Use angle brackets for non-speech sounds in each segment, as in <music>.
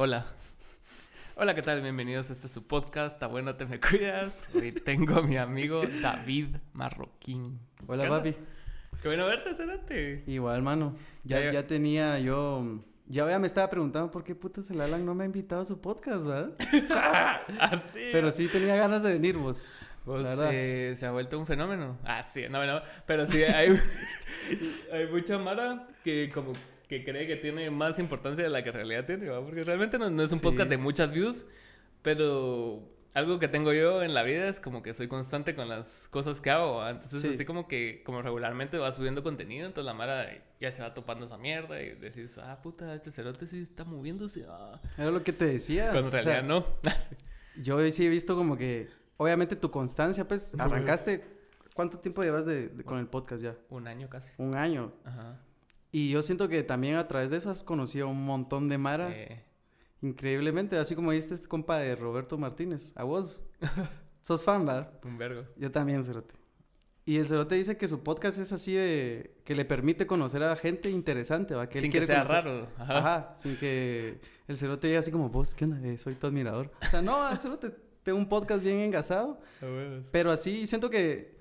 Hola. Hola, ¿qué tal? Bienvenidos a este su podcast. Está bueno, te me cuidas. Hoy tengo a mi amigo David Marroquín. Hola, papi. Qué bueno verte, Cerate. Igual, mano. Ya, Ya, tenía yo. Ya, ya me estaba preguntando por qué putas el Alan no me ha invitado a su podcast, ¿verdad? <laughs> Así. Pero sí tenía ganas de venir, vos. Verdad. eh, se ha vuelto un fenómeno. Ah, sí, no, no. Pero sí, hay, <laughs> hay mucha mara que como que cree que tiene más importancia de la que en realidad tiene. Porque realmente no, no es un Sí. podcast de muchas views, pero algo que tengo yo en la vida es como que soy constante con las cosas que hago. Entonces Sí. así como que como regularmente va subiendo contenido, entonces la mara ya se va topando esa mierda y decís, ah, puta, este cerote sí está moviéndose, ah. Era lo que te decía. Cuando en O sea, realidad no. <laughs> Yo sí he visto como que. Obviamente tu constancia, pues. Arrancaste. ¿Cuánto tiempo llevas de, de- con el podcast ya? un año casi. Un año. Ajá. Y yo siento que también a través de eso has conocido un montón de Mara. Sí. Increíblemente. Así como viste este compa de Roberto Martínez. A vos. <laughs> Sos fan, ¿verdad? Un vergo. Yo también, Cerote. Y el Cerote dice que su podcast es así de... Que le permite conocer a gente interesante, ¿va? Que él Sin que quiere sea conocer. raro. Ajá. Ajá. sin que el Cerote diga así como, vos, ¿qué onda? Eh, soy tu admirador. O sea, no, el Cerote tengo un podcast bien engasado. <laughs> Pero así siento que...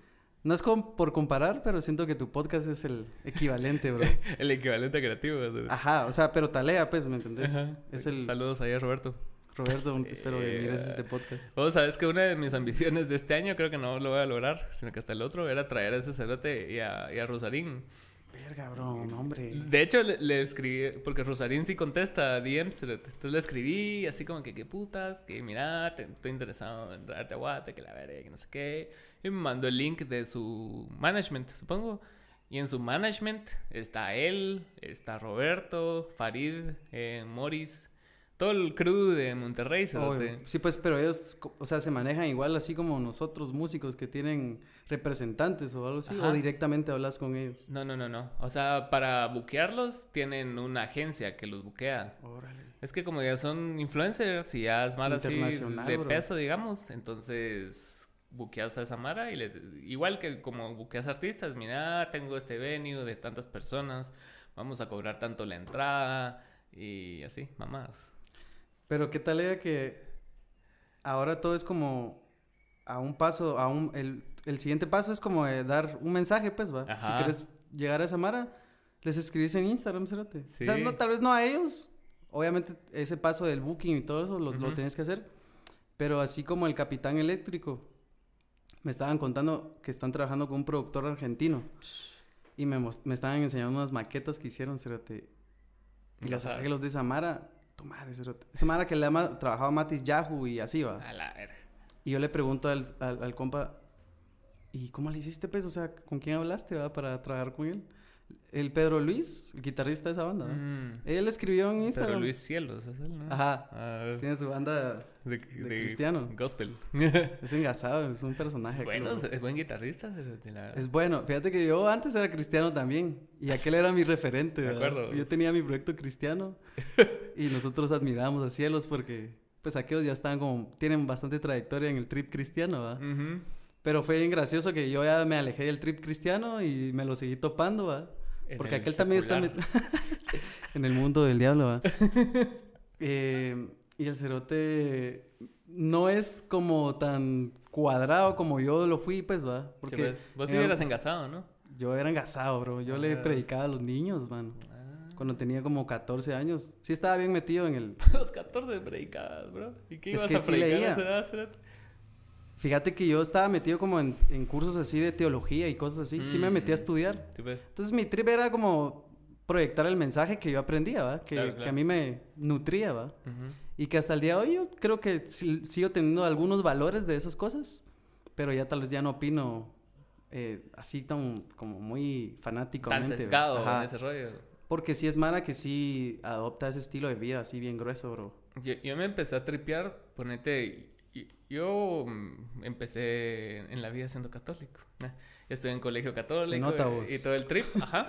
No es como por comparar, pero siento que tu podcast es el equivalente, bro. <laughs> El equivalente creativo. Ajá, o sea, pero talea, pues, ¿me entendés? Ajá. Es el... Saludos ahí a Roberto. Roberto, Sí. espero que mires este podcast. Vos sabes que una de mis ambiciones de este año, creo que no lo voy a lograr, sino que hasta el otro, era traer a ese cerote y a, y a Rosarín. Verga, bro, no, hombre. De hecho, le, le escribí, porque Rosarín sí contesta a DM, cerote. Entonces le escribí así como que, qué putas, que mira, te- estoy interesado en traerte a Guate, que la veré, que no sé qué. Y me mandó el link de su management, supongo. Y en su management está él, está Roberto, Farid, eh, Morris, todo el crew de Monterrey. Sí, pues, pero ellos, o sea, se manejan igual así como nosotros músicos que tienen representantes o algo así, Ajá. o directamente hablas con ellos. No, no, no, no. O sea, para buquearlos tienen una agencia que los buquea. Órale. Es que como ya son influencers y ya es Mara así de bro. peso, digamos, entonces buqueas a esa Mara y le, igual que como buqueas artistas, mira, tengo este venue de tantas personas, vamos a cobrar tanto la entrada y así, mamás. Pero qué tal era que ahora todo es como a un paso, a un, el, el siguiente paso es como de dar un mensaje, pues, va. Ajá. Si quieres llegar a esa Mara, les escribís en Instagram. O sea, Sí. no, tal vez no a ellos. Obviamente ese paso del booking y todo eso lo, lo Ujú. tienes que hacer. Pero así como el capitán eléctrico, me estaban contando que están trabajando con un productor argentino. Y me, me estaban enseñando unas maquetas que hicieron, cerote. Y los arreglos de esa Mara, tu madre, cerote. Esa Mara que le ha trabajado Matis Yahoo y así va. A la verga. Y yo le pregunto al, al, al compa, ¿y cómo le hiciste, pues? O sea, ¿con quién hablaste, va, para trabajar con él? El Pedro Luis, el guitarrista de esa banda, ¿va? Mm. Él escribió en Instagram. Pero Luis Cielos es él, ¿no? Ajá. Ah, Tiene su banda, de, de cristiano. Gospel. <laughs> es engasado, es un personaje. bueno, claro. es buen guitarrista, la verdad. Es bueno. Fíjate que yo antes era cristiano también. Y aquel era mi referente. <laughs> De ¿verdad? acuerdo. Yo tenía mi proyecto cristiano. <laughs> y nosotros admirábamos a cielos porque, pues, aquellos ya están como. Tienen bastante trayectoria en el trip cristiano. Ujú. Pero fue bien gracioso que yo ya me alejé del trip cristiano y me lo seguí topando, ¿va? Porque el aquel también está <laughs> en el mundo del diablo, ¿va? <laughs> Eh, y el cerote no es como tan cuadrado como yo lo fui, pues, ¿va? Sí, Porque pues, vos sí en hubieras algún- engasado, ¿no? yo era engasado, bro. Yo le Ah. predicaba a los niños, man. Ah. Cuando tenía como 14 años. Sí estaba bien metido en el... <laughs> Los 14 predicabas, bro. ¿Y qué Es ibas que a sí predicar leía. a esa edad, cerote? Fíjate que yo estaba metido como en, en cursos así de teología y cosas así. Sí me metí a Mm. estudiar. Pues. Entonces mi trip era como proyectar el mensaje que yo aprendía, ¿va? Que, Claro, que claro. a mí me nutría, ¿va? Ujú. Y que hasta el día de hoy yo creo que sigo teniendo algunos valores de esas cosas, pero ya tal vez ya no opino eh, así tan como muy fanático. Tan sesgado en ese rollo. Porque sí es Mara que sí adopta ese estilo de vida así bien grueso, bro. Yo, yo me empecé a tripear, ponete, yo mm, empecé en la vida siendo católico. ¿eh? Estuve en colegio católico nota, y- y todo el trip, ajá.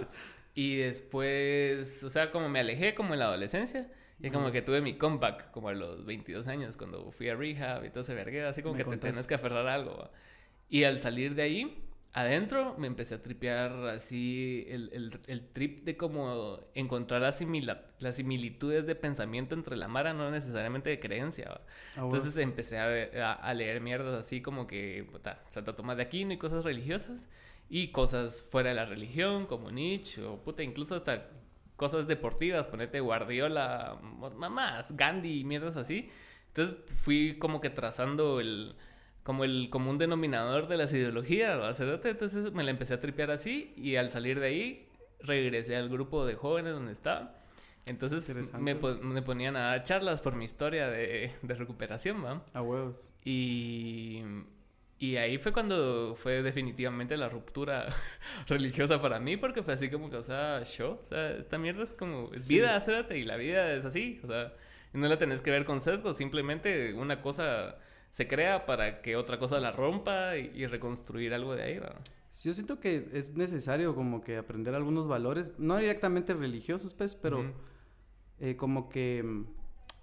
Y después, o sea, como me alejé como en la adolescencia, y como Ujú. que tuve mi comeback como a los 22 años, cuando fui a rehab y todo ese vergueo, así como Me que te contaste. tenés que aferrar a algo. ¿va? Y al salir de ahí, adentro me empecé a tripear así el, el, el trip de como encontrar las, las similitudes de pensamiento entre la Mara, no necesariamente de creencia. Ah. Entonces empecé a, a- a leer mierdas así como que puta, Santa Tomás de Aquino y cosas religiosas y cosas fuera de la religión como Nietzsche o puta, incluso hasta cosas deportivas, ponete Guardiola, mamás, Gandhi y mierdas así. Entonces fui como que trazando el como el común denominador de las ideologías, ¿va? Cerote? entonces me la empecé a tripear así y al salir de ahí regresé al grupo de jóvenes donde estaba. Entonces me, me ponían a dar charlas por mi historia de, de recuperación, ¿va? A huevos. Y, y ahí fue cuando fue definitivamente la ruptura <laughs> religiosa para mí, porque fue así como que, o sea, show, o sea, esta mierda es como, es Sí. vida, acérate, y la vida es así, o sea, no la tenés que ver con sesgos, simplemente una cosa se crea para que otra cosa la rompa y, y reconstruir algo de ahí, ¿va? Yo siento que es necesario como que aprender algunos valores, no directamente religiosos, pues, pero eh, como que mm,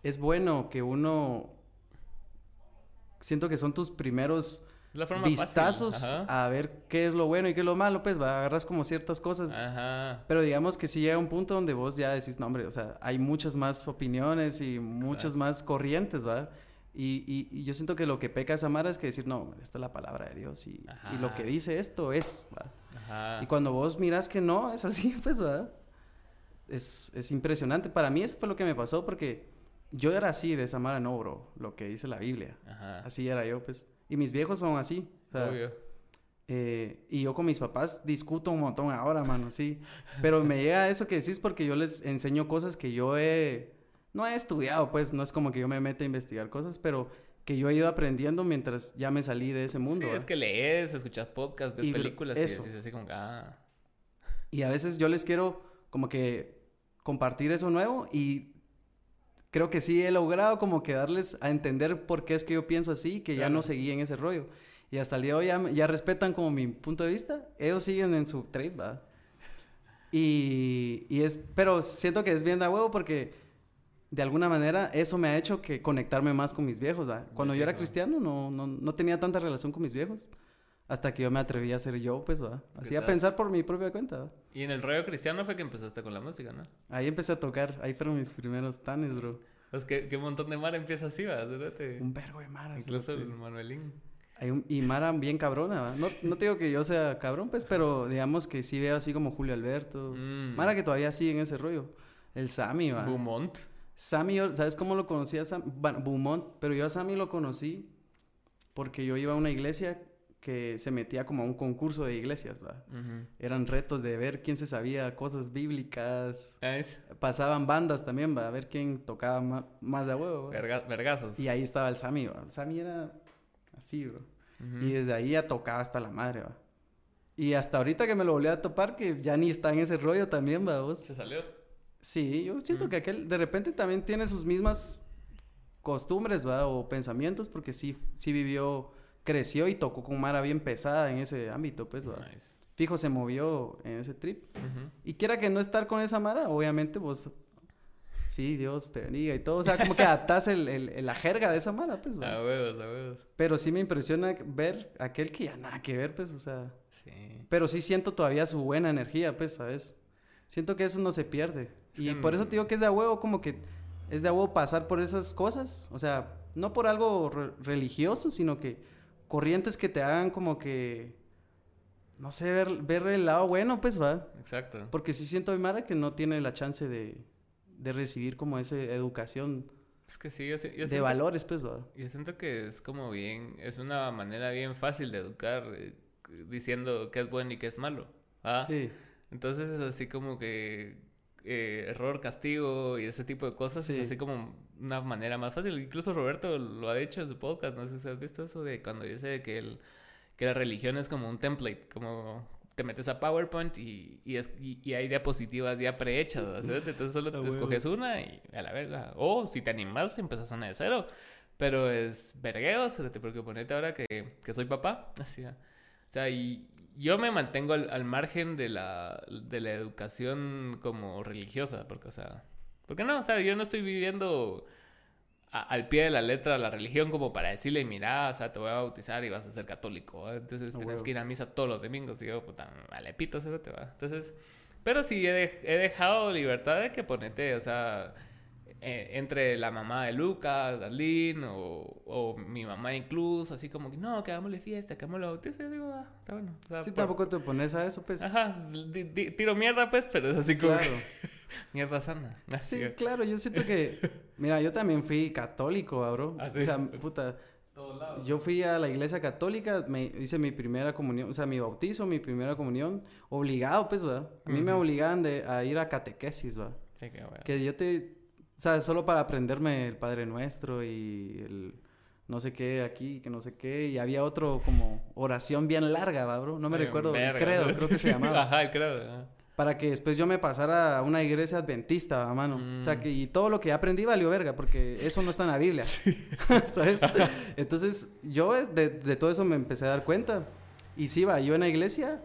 es bueno que uno... Siento que son tus primeros la forma vistazos a ver qué es lo bueno y qué es lo malo, pues, va, agarras como ciertas cosas. Ajá. Pero digamos que si llega un punto donde vos ya decís, no, hombre, o sea, hay muchas más opiniones y muchas Exacto. más corrientes, ¿va? Y, y- y yo siento que lo que peca esa Mara es que decir, no, esta es la palabra de Dios y, y lo que dice esto es. Ajá. Y cuando vos miras que no, es así, <laughs> pues, ¿verdad? Es, es impresionante. Para mí eso fue lo que me pasó porque yo era así de esa Mara, no, bro, lo que dice la Biblia. Ajá. Así era yo, pues. Y mis viejos son así. o sea, Obvio. eh, y yo con mis papás discuto un montón ahora, mano, sí. Pero me llega eso que decís porque yo les enseño cosas que yo he... No he estudiado, pues, no es como que yo me meta a investigar cosas, pero que yo he ido aprendiendo mientras ya me salí de ese mundo. sí, es que lees, escuchas podcasts, ves Y, películas eso. y decís así como, que, ah, Y a veces yo les quiero como que compartir eso nuevo y creo que sí he logrado como que darles a entender por qué es que yo pienso así, que ya no seguí en ese rollo. Y hasta el día de hoy ya, ya respetan como mi punto de vista. Ellos siguen en su trip, ¿va? Y, y es, pero siento que es bien de a huevo porque de alguna manera eso me ha hecho que conectarme más con mis viejos, ¿va? Cuando yo era cristiano no, no, no tenía tanta relación con mis viejos. Hasta que yo me atreví a ser yo, pues, ¿va? Así a pensar por mi propia cuenta, ¿va? Y en el rollo cristiano fue que empezaste con la música, ¿no? Ahí empecé a tocar, ahí fueron mis primeros tanes, bro. Pues que, que montón de mar empieza así. Cerote. Un vergo de Mara. Incluso el Manuelín. Hay un, y Mara bien cabrona, ¿va? No, no te digo que yo sea cabrón, pues, pero digamos que sí veo así como Julio Alberto. Mm. Mara que todavía sigue en ese rollo. El Sammy, ¿va? Beaumont. Sammy, ¿sabes cómo lo conocí a Sammy? Bueno, Beaumont, pero yo a Sammy lo conocí porque yo iba a una iglesia que se metía como a un concurso de iglesias, ¿va? Eran retos de ver quién se sabía cosas bíblicas. Ah, es Pasaban bandas también, ¿va? A ver quién tocaba más de huevo, ¿va? verga- vergazos. Y ahí estaba el Sammy, ¿va? Sammy era así. Ujú. Y desde ahí ya tocaba hasta la madre, ¿va? Y hasta ahorita que me lo volví a topar, que ya ni está en ese rollo también, ¿va? vos? Se salió. Sí, yo siento Mm. que aquel de repente también tiene sus mismas costumbres, ¿va? O pensamientos, porque sí, sí vivió, creció y tocó con Mara bien pesada en ese ámbito, pues, ¿va? Nice. Fijo se movió en ese trip. Y quiera que no estar con esa Mara, obviamente vos... Sí, Dios te bendiga y todo. O sea, como que adaptás el, el- la jerga de esa Mara, pues, ¿va? A huevos, a huevos. Pero sí me impresiona ver aquel que ya nada que ver, pues, o sea... Sí. Pero sí siento todavía su buena energía, pues, ¿sabes? Siento que eso no se pierde. Es y que por eso te digo que es de a huevo, como que es de a huevo pasar por esas cosas. O sea, no por algo re- religioso, sino que corrientes que te hagan como que... No sé, ver, ver el lado bueno, pues, va. Exacto. Porque sí siento a Mara que no tiene la chance de, de recibir como esa educación Es que sí, yo, yo de siento, valores, pues, va. yo siento que es como bien, es una manera bien fácil de educar eh, diciendo qué es bueno y qué es malo. ¿ah? Sí, Entonces es así como que eh, error, castigo y ese tipo de cosas Sí. es así como una manera más fácil. Incluso Roberto lo ha dicho en su podcast, no sé si has visto eso de cuando dice que, el, que la religión es como un template, como te metes a PowerPoint y, y, es, y, y hay diapositivas ya prehechas, ¿sabes? Entonces solo <laughs> te escoges una y a la verga. O si te animas, empezas una de cero. Pero es vergueo, porque ponete ahora que, que soy papá. <laughs> Así, o sea, y yo me mantengo al, al margen de la, de la educación como religiosa, porque, o sea, porque no, o sea, yo no estoy viviendo al pie de la letra la religión como para decirle, mira, o sea, te voy a bautizar y vas a ser católico. Entonces A tienes que ir a misa todos los domingos. Y yo, puta, vale, pito, se te va. Entonces, pero sí he, de- he dejado libertad de que ponete, o sea, eh, entre la mamá de Lucas, Darlene, o, o mi mamá incluso, así como que no, que hagámosle fiesta, que hagámosle bautizo. Yo digo, ah, está bueno. O sea, Sí, por- tampoco te pones a eso, pues. Ajá, di- di- tiro mierda, pues, pero es así como Claro. que <laughs> mierda sana. Así Sí, que- claro, yo siento que... Mira, yo también fui católico, ah, bro. Ah, sí. O sea, puta... Yo fui a la iglesia católica, me hice mi primera comunión, o sea, mi bautizo, mi primera comunión, obligado, pues, ¿verdad? A mí me obligaban de, a ir a catequesis, ¿verdad? Sí, qué bueno. Que yo te... O sea, solo para aprenderme el Padre Nuestro y el no sé qué aquí, que no sé qué, y había otro como oración bien larga, ¿va, bro? No me Sí, recuerdo, el verga, credo, ¿no? creo que se <laughs> llamaba. Ajá, el credo. ajá. Para que después yo me pasara a una iglesia adventista, ¿va, mano. O sea, Mm. que y todo lo que aprendí valió verga, porque eso no está en la Biblia. <laughs> <laughs> ¿Sabes? Entonces, yo de, de todo eso me empecé a dar cuenta. Y sí, va, yo en la iglesia,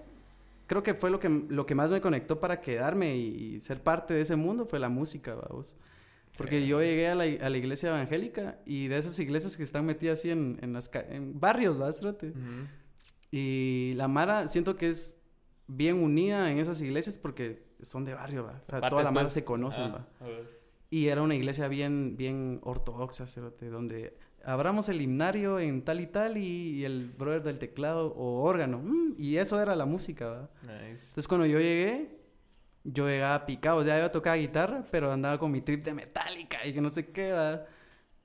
creo que fue lo que, lo que más me conectó para quedarme y, y ser parte de ese mundo fue la música, vamos. Porque Sí. yo llegué a la, a la iglesia evangélica y de esas iglesias que están metidas así en, en, las, en barrios, ¿va? Cerote? Ujú. Y la Mara siento que es bien unida en esas iglesias porque son de barrio, ¿va? O sea, toda la Mara pues. se conocen, Ah, ¿va? Y era una iglesia bien, bien ortodoxa, cerote, donde abramos el himnario en tal y tal y, y el brother del teclado o órgano. mm, y eso era la música, ¿va? Nice. Entonces cuando yo llegué, yo llegaba picado, ya iba a tocar guitarra, pero andaba con mi trip de metálica y que no sé qué, ¿va?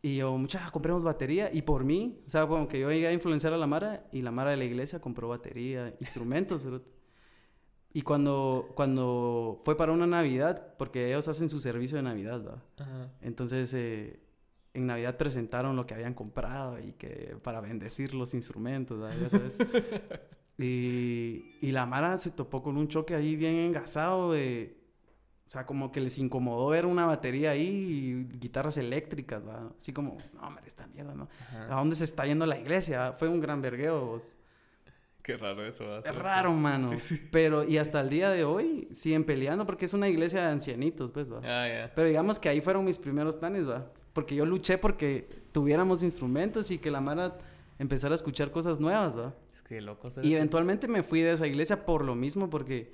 Y yo, muchachos, compremos batería. Y por mí, o sea, como que yo llegué a influenciar a la Mara y la Mara de la iglesia compró batería, instrumentos. Y cuando, cuando fue para una Navidad, porque ellos hacen su servicio de Navidad. Ajá. Entonces, eh, en Navidad presentaron lo que habían comprado y que para bendecir los instrumentos, ¿verdad? ya sabes. <laughs> y, y la Mara se topó con un choque ahí bien engasado de... O sea, como que les incomodó ver una batería ahí y guitarras eléctricas, ¿va? Así como, no, hombre, esta mierda, ¿no? ¿A dónde se está yendo la iglesia? Fue un gran vergueo, vos. Qué raro eso va a Es ser. raro, mano. <laughs> Pero, y hasta el día de hoy siguen peleando porque es una iglesia de ancianitos, pues, ¿va? Ah, ya. Pero digamos que ahí fueron mis primeros planes, va. Porque yo luché porque tuviéramos instrumentos y que la Mara empezara a escuchar cosas nuevas, va. Es que loco. Y eventualmente me fui de esa iglesia por lo mismo, porque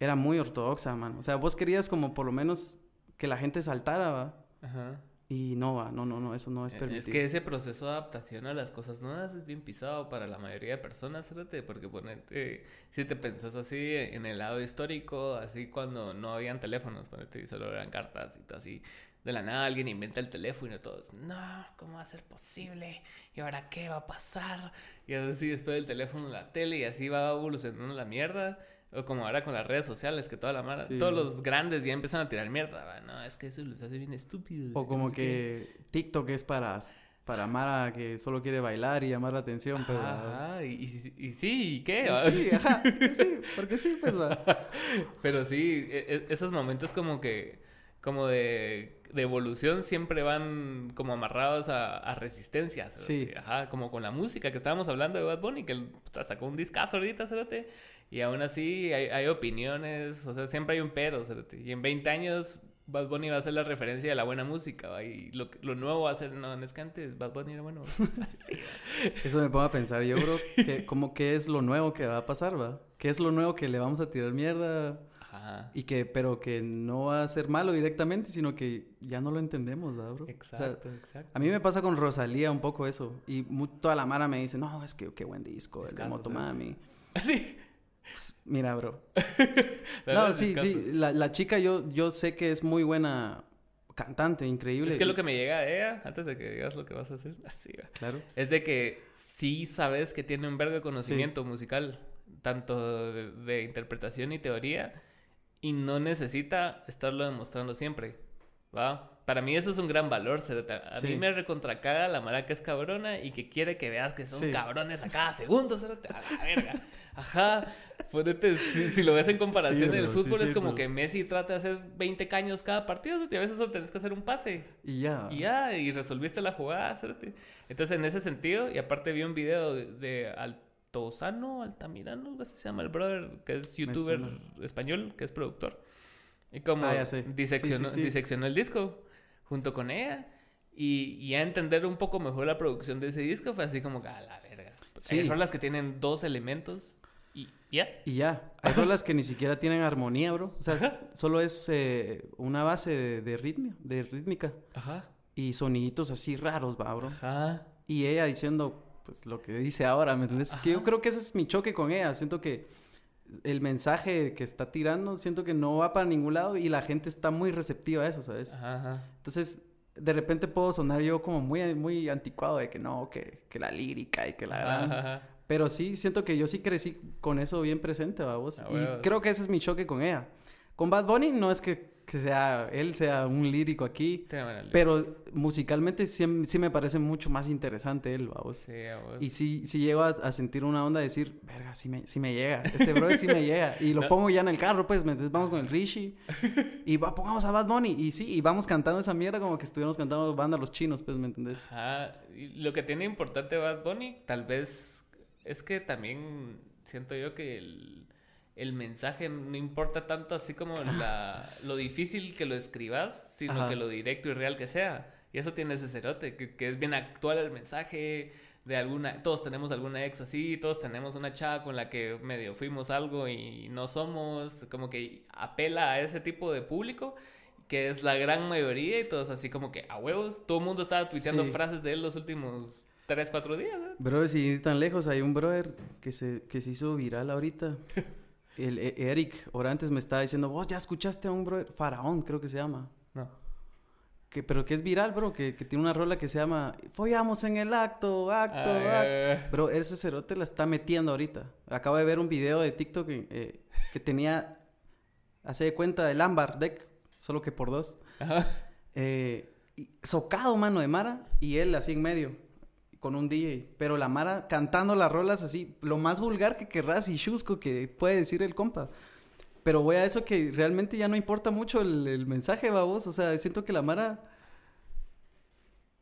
era muy ortodoxa, mano. O sea, vos querías como por lo menos que la gente saltara, va. Ajá. Y no, va. No, no, no, eso no es permitido. Es que ese proceso de adaptación a las cosas nuevas es bien pisado para la mayoría de personas, fíjate, porque ponete, si te pensás así en el lado histórico, así cuando no habían teléfonos, ponete, y solo eran cartas y todo así, de la nada alguien inventa el teléfono y todos, no, ¿cómo va a ser posible? ¿Y ahora qué va a pasar? Y así después del teléfono la tele y así va evolucionando la mierda. O como ahora con las redes sociales, que toda la mara, Sí. todos los grandes ya empiezan a tirar mierda, va, no, es que eso los hace bien estúpidos. O no como sé qué". que TikTok es para, para Mara que solo quiere bailar y llamar la atención, pues. Ajá, y, y- y sí, ¿y qué? Y <laughs> Sí, ajá, sí, porque sí, pues, va. <laughs> Pero sí, e- e- esos momentos como que, como de, de evolución siempre van como amarrados a, a resistencia. Sí. cerote. Ajá, como con la música que estábamos hablando de Bad Bunny, que sacó un discazo ahorita, cerote. Y aún así hay, hay opiniones, o sea, siempre hay un pero, cerote. Y en 20 años Bad Bunny va a ser la referencia de la buena música, ¿va? y lo, lo nuevo va a ser, no, no es que antes Bad Bunny era bueno. <laughs> Eso me pongo a pensar yo, bro, <laughs> que como qué es lo nuevo que va a pasar, ¿va? ¿Qué es lo nuevo que le vamos a tirar mierda? Ajá. Y que, pero que no va a ser malo directamente, sino que ya no lo entendemos, ¿verdad, bro? O sea, Exacto, exacto. a mí me pasa con Rosalía un poco eso. Y toda la mara me dice, no, es que qué buen disco, el de Discazo, Motomami. <laughs> Sí. Pues, Mira, bro. <laughs> No, sí, sí. La, la chica yo, yo sé que es muy buena cantante, increíble. Es que lo que me llega de ella, antes de que digas lo que vas a hacer, <laughs> así va, Claro. es de que sí sabes que tiene un vergo de conocimiento musical, tanto de, de interpretación y teoría, y no necesita estarlo demostrando siempre, ¿va? Para mí eso es un gran valor. A Sí. mí me recontracaga la mara que es cabrona y que quiere que veas que son Sí. cabrones a cada segundo, cerote. A la verga. Ajá. Ponete, si, si lo ves en comparación Sí, del sí, fútbol, es como que Messi trata de hacer 20 caños cada partido, y a veces solo tenés que hacer un pase. Y ya. Y ya, y resolviste la jugada. Entonces, en ese sentido, y aparte vi un video de, de Altozano, Altamirano, algo así se llama el brother, que es youtuber español, que es productor. Y como Ah. Sí, diseccionó, sí, sí. diseccionó el disco junto con ella. Y, y a entender un poco mejor la producción de ese disco fue así como, a la verga. Sí. Hay rolas que tienen dos elementos y ya. Y ya. Hay rolas que ni siquiera tienen armonía, bro. O sea, Ajá. solo es eh, una base de, de ritmo, de rítmica. Ajá. Y soniditos así raros, va, bro. Ajá. Y ella diciendo, pues, lo que dice ahora, ¿me entiendes? Que yo Ajá. creo que ese es mi choque con ella. Siento que el mensaje que está tirando, siento que no va para ningún lado y la gente está muy receptiva a eso, ¿sabes? Ajá. ajá. Entonces, de repente puedo sonar yo como muy, muy anticuado de que no, que, que la lírica y que la gran... Ajá, ajá. Pero sí, siento que yo sí crecí con eso bien presente, vamos. Ah, y creo que ese es mi choque con ella. Con Bad Bunny no es que, que sea él sea un lírico aquí, pero musicalmente sí, sí me parece mucho más interesante él, vamos. Sí, a vos. Y sí, sí llego a, a sentir una onda de decir, verga, sí me, sí me llega. Este bro sí me llega. Y lo <laughs> No. pongo ya en el carro, pues, ¿me entiendes? Vamos con el Rishi. <laughs> Y va, pongamos a Bad Bunny. Y sí, y vamos cantando esa mierda como que estuviéramos cantando banda los chinos, pues, ¿me entendés? Ajá. Y lo que tiene importante Bad Bunny, tal vez, es que también siento yo que el, el mensaje no importa tanto así como <laughs> la, lo difícil que lo escribas, sino Ajá. que lo directo y real que sea. Y eso tiene ese cerote, que, que es bien actual el mensaje de alguna... Todos tenemos alguna ex así, todos tenemos una chava con la que medio fuimos algo y no somos, como que apela a ese tipo de público que es la gran mayoría y todos así como que a huevos. Todo el mundo estaba tuiteando Sí. frases de él los últimos 3, 4 días. ¿no? Bro, sin ir tan lejos, hay un brother que se, que se hizo viral ahorita. <laughs> El E- Eric Orantes me estaba diciendo, vos ya escuchaste a un brother, Faraón creo que se llama. No. Que, pero que es viral, bro, que, que tiene una rola que se llama Follamos en el acto, acto, acto. Ah, Bro, ese cerote la está metiendo ahorita. Acabo de ver un video de TikTok que, eh, que tenía, hace de cuenta, el ámbar deck, solo que por dos. ajá. Eh, y- socado, mano, de Mara, y él así en medio, con un DJ. Pero la Mara cantando las rolas así, lo más vulgar que querrás y chusco que puede decir el compa. Pero voy a eso que realmente ya no importa mucho el, el mensaje, babos. O sea, siento que la Mara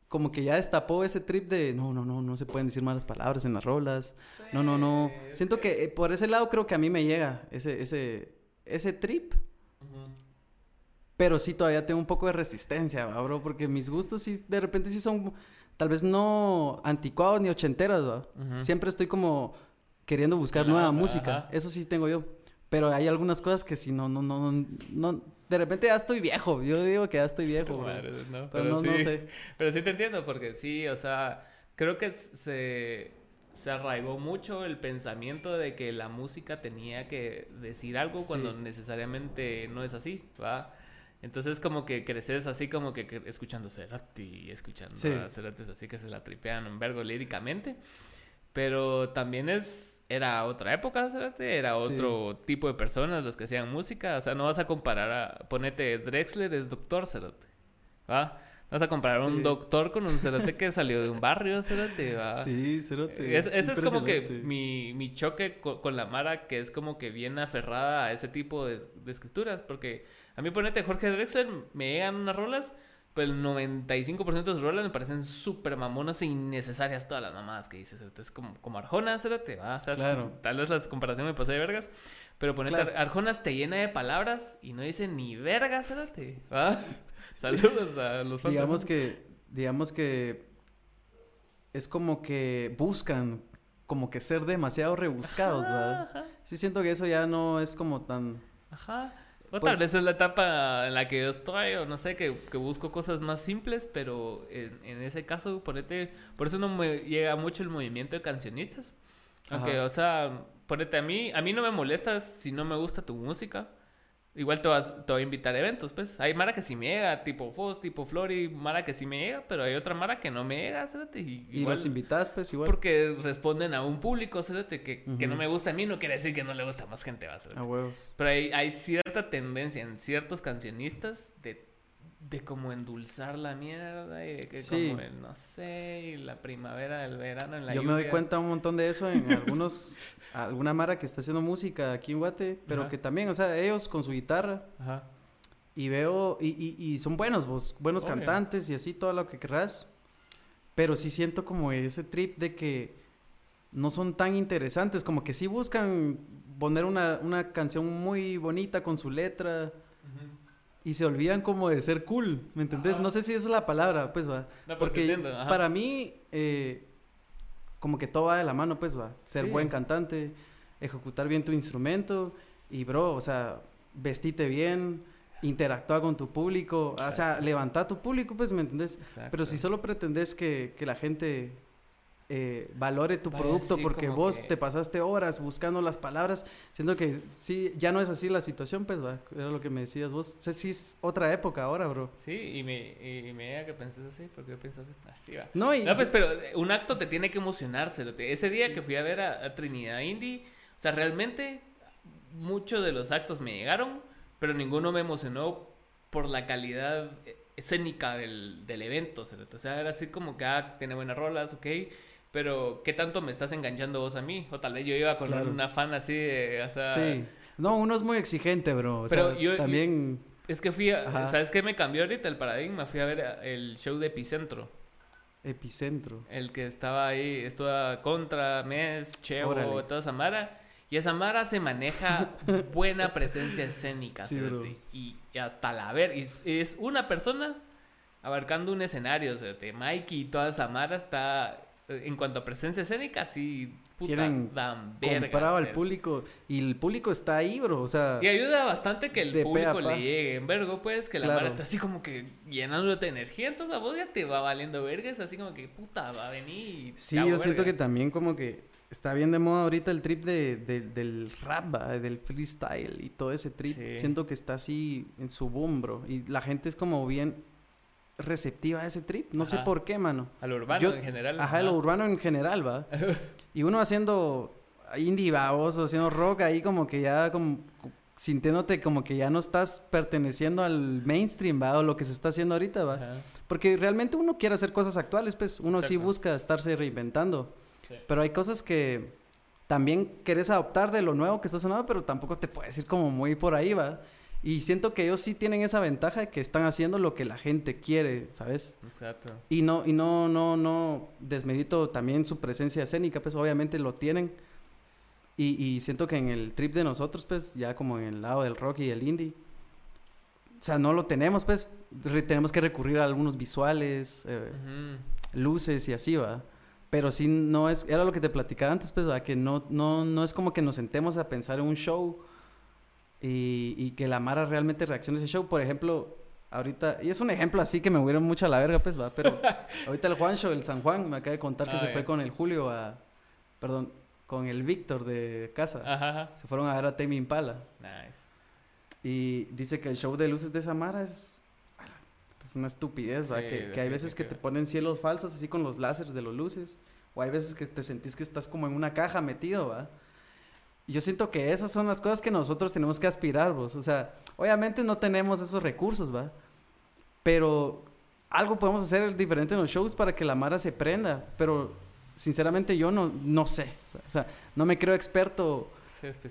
como que ya destapó ese trip de no, no, no, no se pueden decir malas palabras en las rolas. No, no, no. Siento que eh, por ese lado creo que a mí me llega ese, ese, ese trip. Pero sí todavía tengo un poco de resistencia, ¿va, bro, porque mis gustos sí, de repente sí son, tal vez no anticuados ni ochenteras, ¿va? Siempre estoy como queriendo buscar nueva ajá. música. Eso sí tengo yo. Pero hay algunas cosas que sí, no, no, no, no, no- de repente ya estoy viejo. Yo digo que ya estoy viejo, madre, no, Pero, no, sí, no sé. <laughs> Pero sí te entiendo, porque sí, o sea, creo que se, se arraigó mucho el pensamiento de que la música tenía que decir algo cuando Sí. necesariamente no es así, ¿va? Entonces como que creces así como que escuchando Cerati y escuchando Sí. a Ceratis así que se la tripean un vergo líricamente. Pero también es, era otra época, Cerati, era Sí. otro tipo de personas los que hacían música. O sea, no vas a comparar a, ponete, Drexler es doctor Cerati, ¿va? Vas a comparar a un Sí. doctor con un Cerati que salió de un barrio, Cerati, ¿va? <laughs> Sí, cerote. Es- ese es como que mi, mi choque co- con, la Mara, que es como que bien aferrada a ese tipo de, de escrituras. Porque a mí, ponete, Jorge Drexler, me llegan unas rolas, pero el 95% de sus rolas me parecen súper mamonas e innecesarias todas las mamadas que dices. Es como, como Arjona, te va O sea, Claro. tal vez las comparaciones me pasé de vergas. Pero ponete, Claro. Ar- Arjonas te llena de palabras y no dice ni verga, Cérate. ¿va? <laughs> Saludos a los fans. Digamos que, digamos que es como que buscan como que ser demasiado rebuscados, ¿verdad? Ajá. Sí siento que eso ya no es como tan... Ajá. O Pues- tal vez es la etapa en la que yo estoy, o no sé, que, que busco cosas más simples, pero en, en ese caso, ponete, por eso no me llega mucho el movimiento de cancionistas. Aunque, Ajá. o sea, ponete a mí, a mí no me molesta si no me gusta tu música. Igual te, vas, te voy a invitar a eventos, pues. Hay Mara que sí me llega, tipo Foz, tipo Flori, Mara que sí me llega, pero hay otra Mara que no me llega, ¿sabes? Y, igual- los invitas, pues igual. porque responden a un público, ¿sabes? Que, que no me gusta a mí no quiere decir que no le gusta a más gente, ¿va? A huevos. Pero hay, hay cierta tendencia en ciertos cancionistas de, de como endulzar la mierda y de que Sí. como el, no sé, y la primavera, el verano, en la Yo me doy cuenta un montón de eso en <laughs> algunos... alguna Mara que está haciendo música aquí en Guate, pero Ajá. que también, o sea, ellos con su guitarra Ajá. y veo... Y, y, y son buenos, vos, buenos Obvio. cantantes y así, todo lo que querrás. Pero sí siento como ese trip de que no son tan interesantes, como que sí buscan poner una, una canción muy bonita con su letra y se olvidan como de ser cool, ¿me entendés? No sé si esa es la palabra, pues va. Porque para mí, eh, como que todo va de la mano, pues va. Ser buen cantante, ejecutar bien tu instrumento y, bro, o sea, vestite bien, interactúa con tu público, o sea, levanta tu público, pues, ¿me entendés? Pero si solo pretendes que, que la gente eh, valore tu producto porque vos te pasaste horas buscando las palabras, siendo que sí, ya no es así la situación, pues, ¿va? era lo que me decías vos. O sea, sí es otra época ahora, bro. Sí, y me, y me da que penses así, porque piensas así, va. No, y, no, pues, pero un acto te tiene que emocionarse. Ese día que fui a ver a, Trinidad Indy, o sea, realmente muchos de los actos me llegaron, pero ninguno me emocionó por la calidad escénica del, del evento, O sea, era así como que, ah, tiene buenas rolas, ok pero ¿qué tanto me estás enganchando vos a mí? O tal vez yo iba con una fan así de, o sea... Sí. No, uno es muy exigente, bro. O pero yo también... es que fui a... ¿Sabes qué me cambió ahorita el paradigma? Fui a ver el show de Epicentro. Epicentro. El que estaba ahí, estuvo contra Mes, Chevo, toda esa mara. Y esa mara se maneja <laughs> buena presencia escénica, sí, y, hasta la ver. Y es una persona abarcando un escenario, o sea, Mikey y toda esa mara está en cuanto a presencia escénica, sí, puta, Quieren dan verga. al público y el público está ahí, bro, o sea... Y ayuda bastante que el público le llegue en vergo, pues, que la claro. está así como que llenándote de energía, entonces a vos ya te va valiendo verga, es así como que, puta, va a venir Sí, yo siento que también como que está bien de moda ahorita el trip de, del rap, del freestyle y todo ese trip. Siento que está así en su boom, bro, y la gente es como bien receptiva a ese trip. No sé por qué, mano. A lo urbano en general. Ajá, a lo urbano en general, va. <laughs> y uno haciendo indie babos o haciendo rock ahí como que ya como sintiéndote como que ya no estás perteneciendo al mainstream, va, o lo que se está haciendo ahorita, va. Porque realmente uno quiere hacer cosas actuales, pues uno sí busca estarse reinventando. Pero hay cosas que también querés adoptar de lo nuevo que está sonando, pero tampoco te puedes ir como muy por ahí, va. Y siento que ellos sí tienen esa ventaja de que están haciendo lo que la gente quiere, ¿sabes? Exacto. Y no, y no, no, no desmerito también su presencia escénica, pues obviamente lo tienen. Y, y siento que en el trip de nosotros, pues, ya como en el lado del rock y el indie, o sea, no lo tenemos, pues, tenemos que recurrir a algunos visuales, eh, luces y así, va. Pero sí no es, era lo que te platicaba antes, pues, ¿va? que no, no, no es como que nos sentemos a pensar en un show y, y que la Mara realmente reaccione a ese show. Por ejemplo, ahorita, y es un ejemplo así que me hubieron mucho a la verga, pues va, pero <laughs> ahorita el Juancho, el San Juan, me acaba de contar que ah, se fue con el Julio a, perdón, con el Víctor de casa. Ajá, Se fueron a ver a Tame Impala. Nice. Y dice que el show de luces de esa Mara es, es una estupidez, ¿va? que, que hay veces que te ponen cielos falsos así con los láseres de los luces. O hay veces que te sentís que estás como en una caja metido, ¿va? Yo siento que esas son las cosas que nosotros tenemos que aspirar, vos. O sea, obviamente no tenemos esos recursos, ¿va? Pero algo podemos hacer diferente en los shows para que la Mara se prenda. Pero sinceramente yo no, no sé. O sea, no me creo experto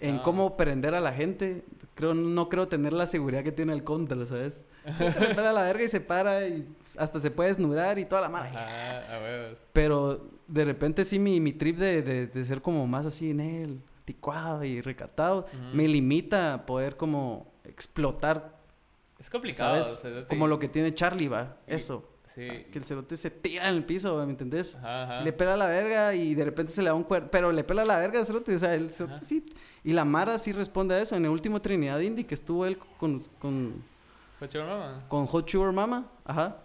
en cómo prender a la gente. Creo, no creo tener la seguridad que tiene el contra, ¿sabes? <laughs> a la verga y se para y hasta se puede desnudar y toda la mara. Ajá, a Pero de repente sí mi, mi trip de, de, de ser como más así en él anticuado y recatado, me limita a poder como explotar. Es complicado. Como lo que tiene Charlie, va. Eso. Sí. Que el cerote se tira en el piso, ¿me entendés? Ajá, Le pela la verga y de repente se le da un cuerpo. Pero le pela la verga al cerote. O sea, el cerote sí. Y la Mara sí responde a eso. En el último Trinidad Indy que estuvo él con. con Hot Sugar Mama. Con Hot Sugar Mama. Ajá.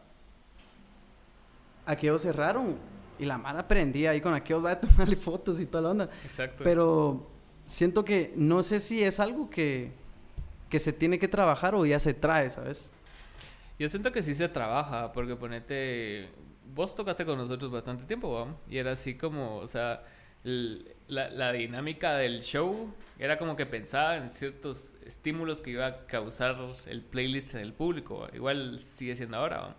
Aquellos cerraron. Y la Mara prendía ahí con aquellos. Va <laughs> a tomarle fotos y toda la onda. Exacto. Pero siento que no sé si es algo que, que se tiene que trabajar o ya se trae, ¿sabes? Yo siento que sí se trabaja, porque ponete, vos tocaste con nosotros bastante tiempo. Y era así como, o sea, la, la, dinámica del show era como que pensaba en ciertos estímulos que iba a causar el playlist en el público, igual sigue siendo ahora, ¿va?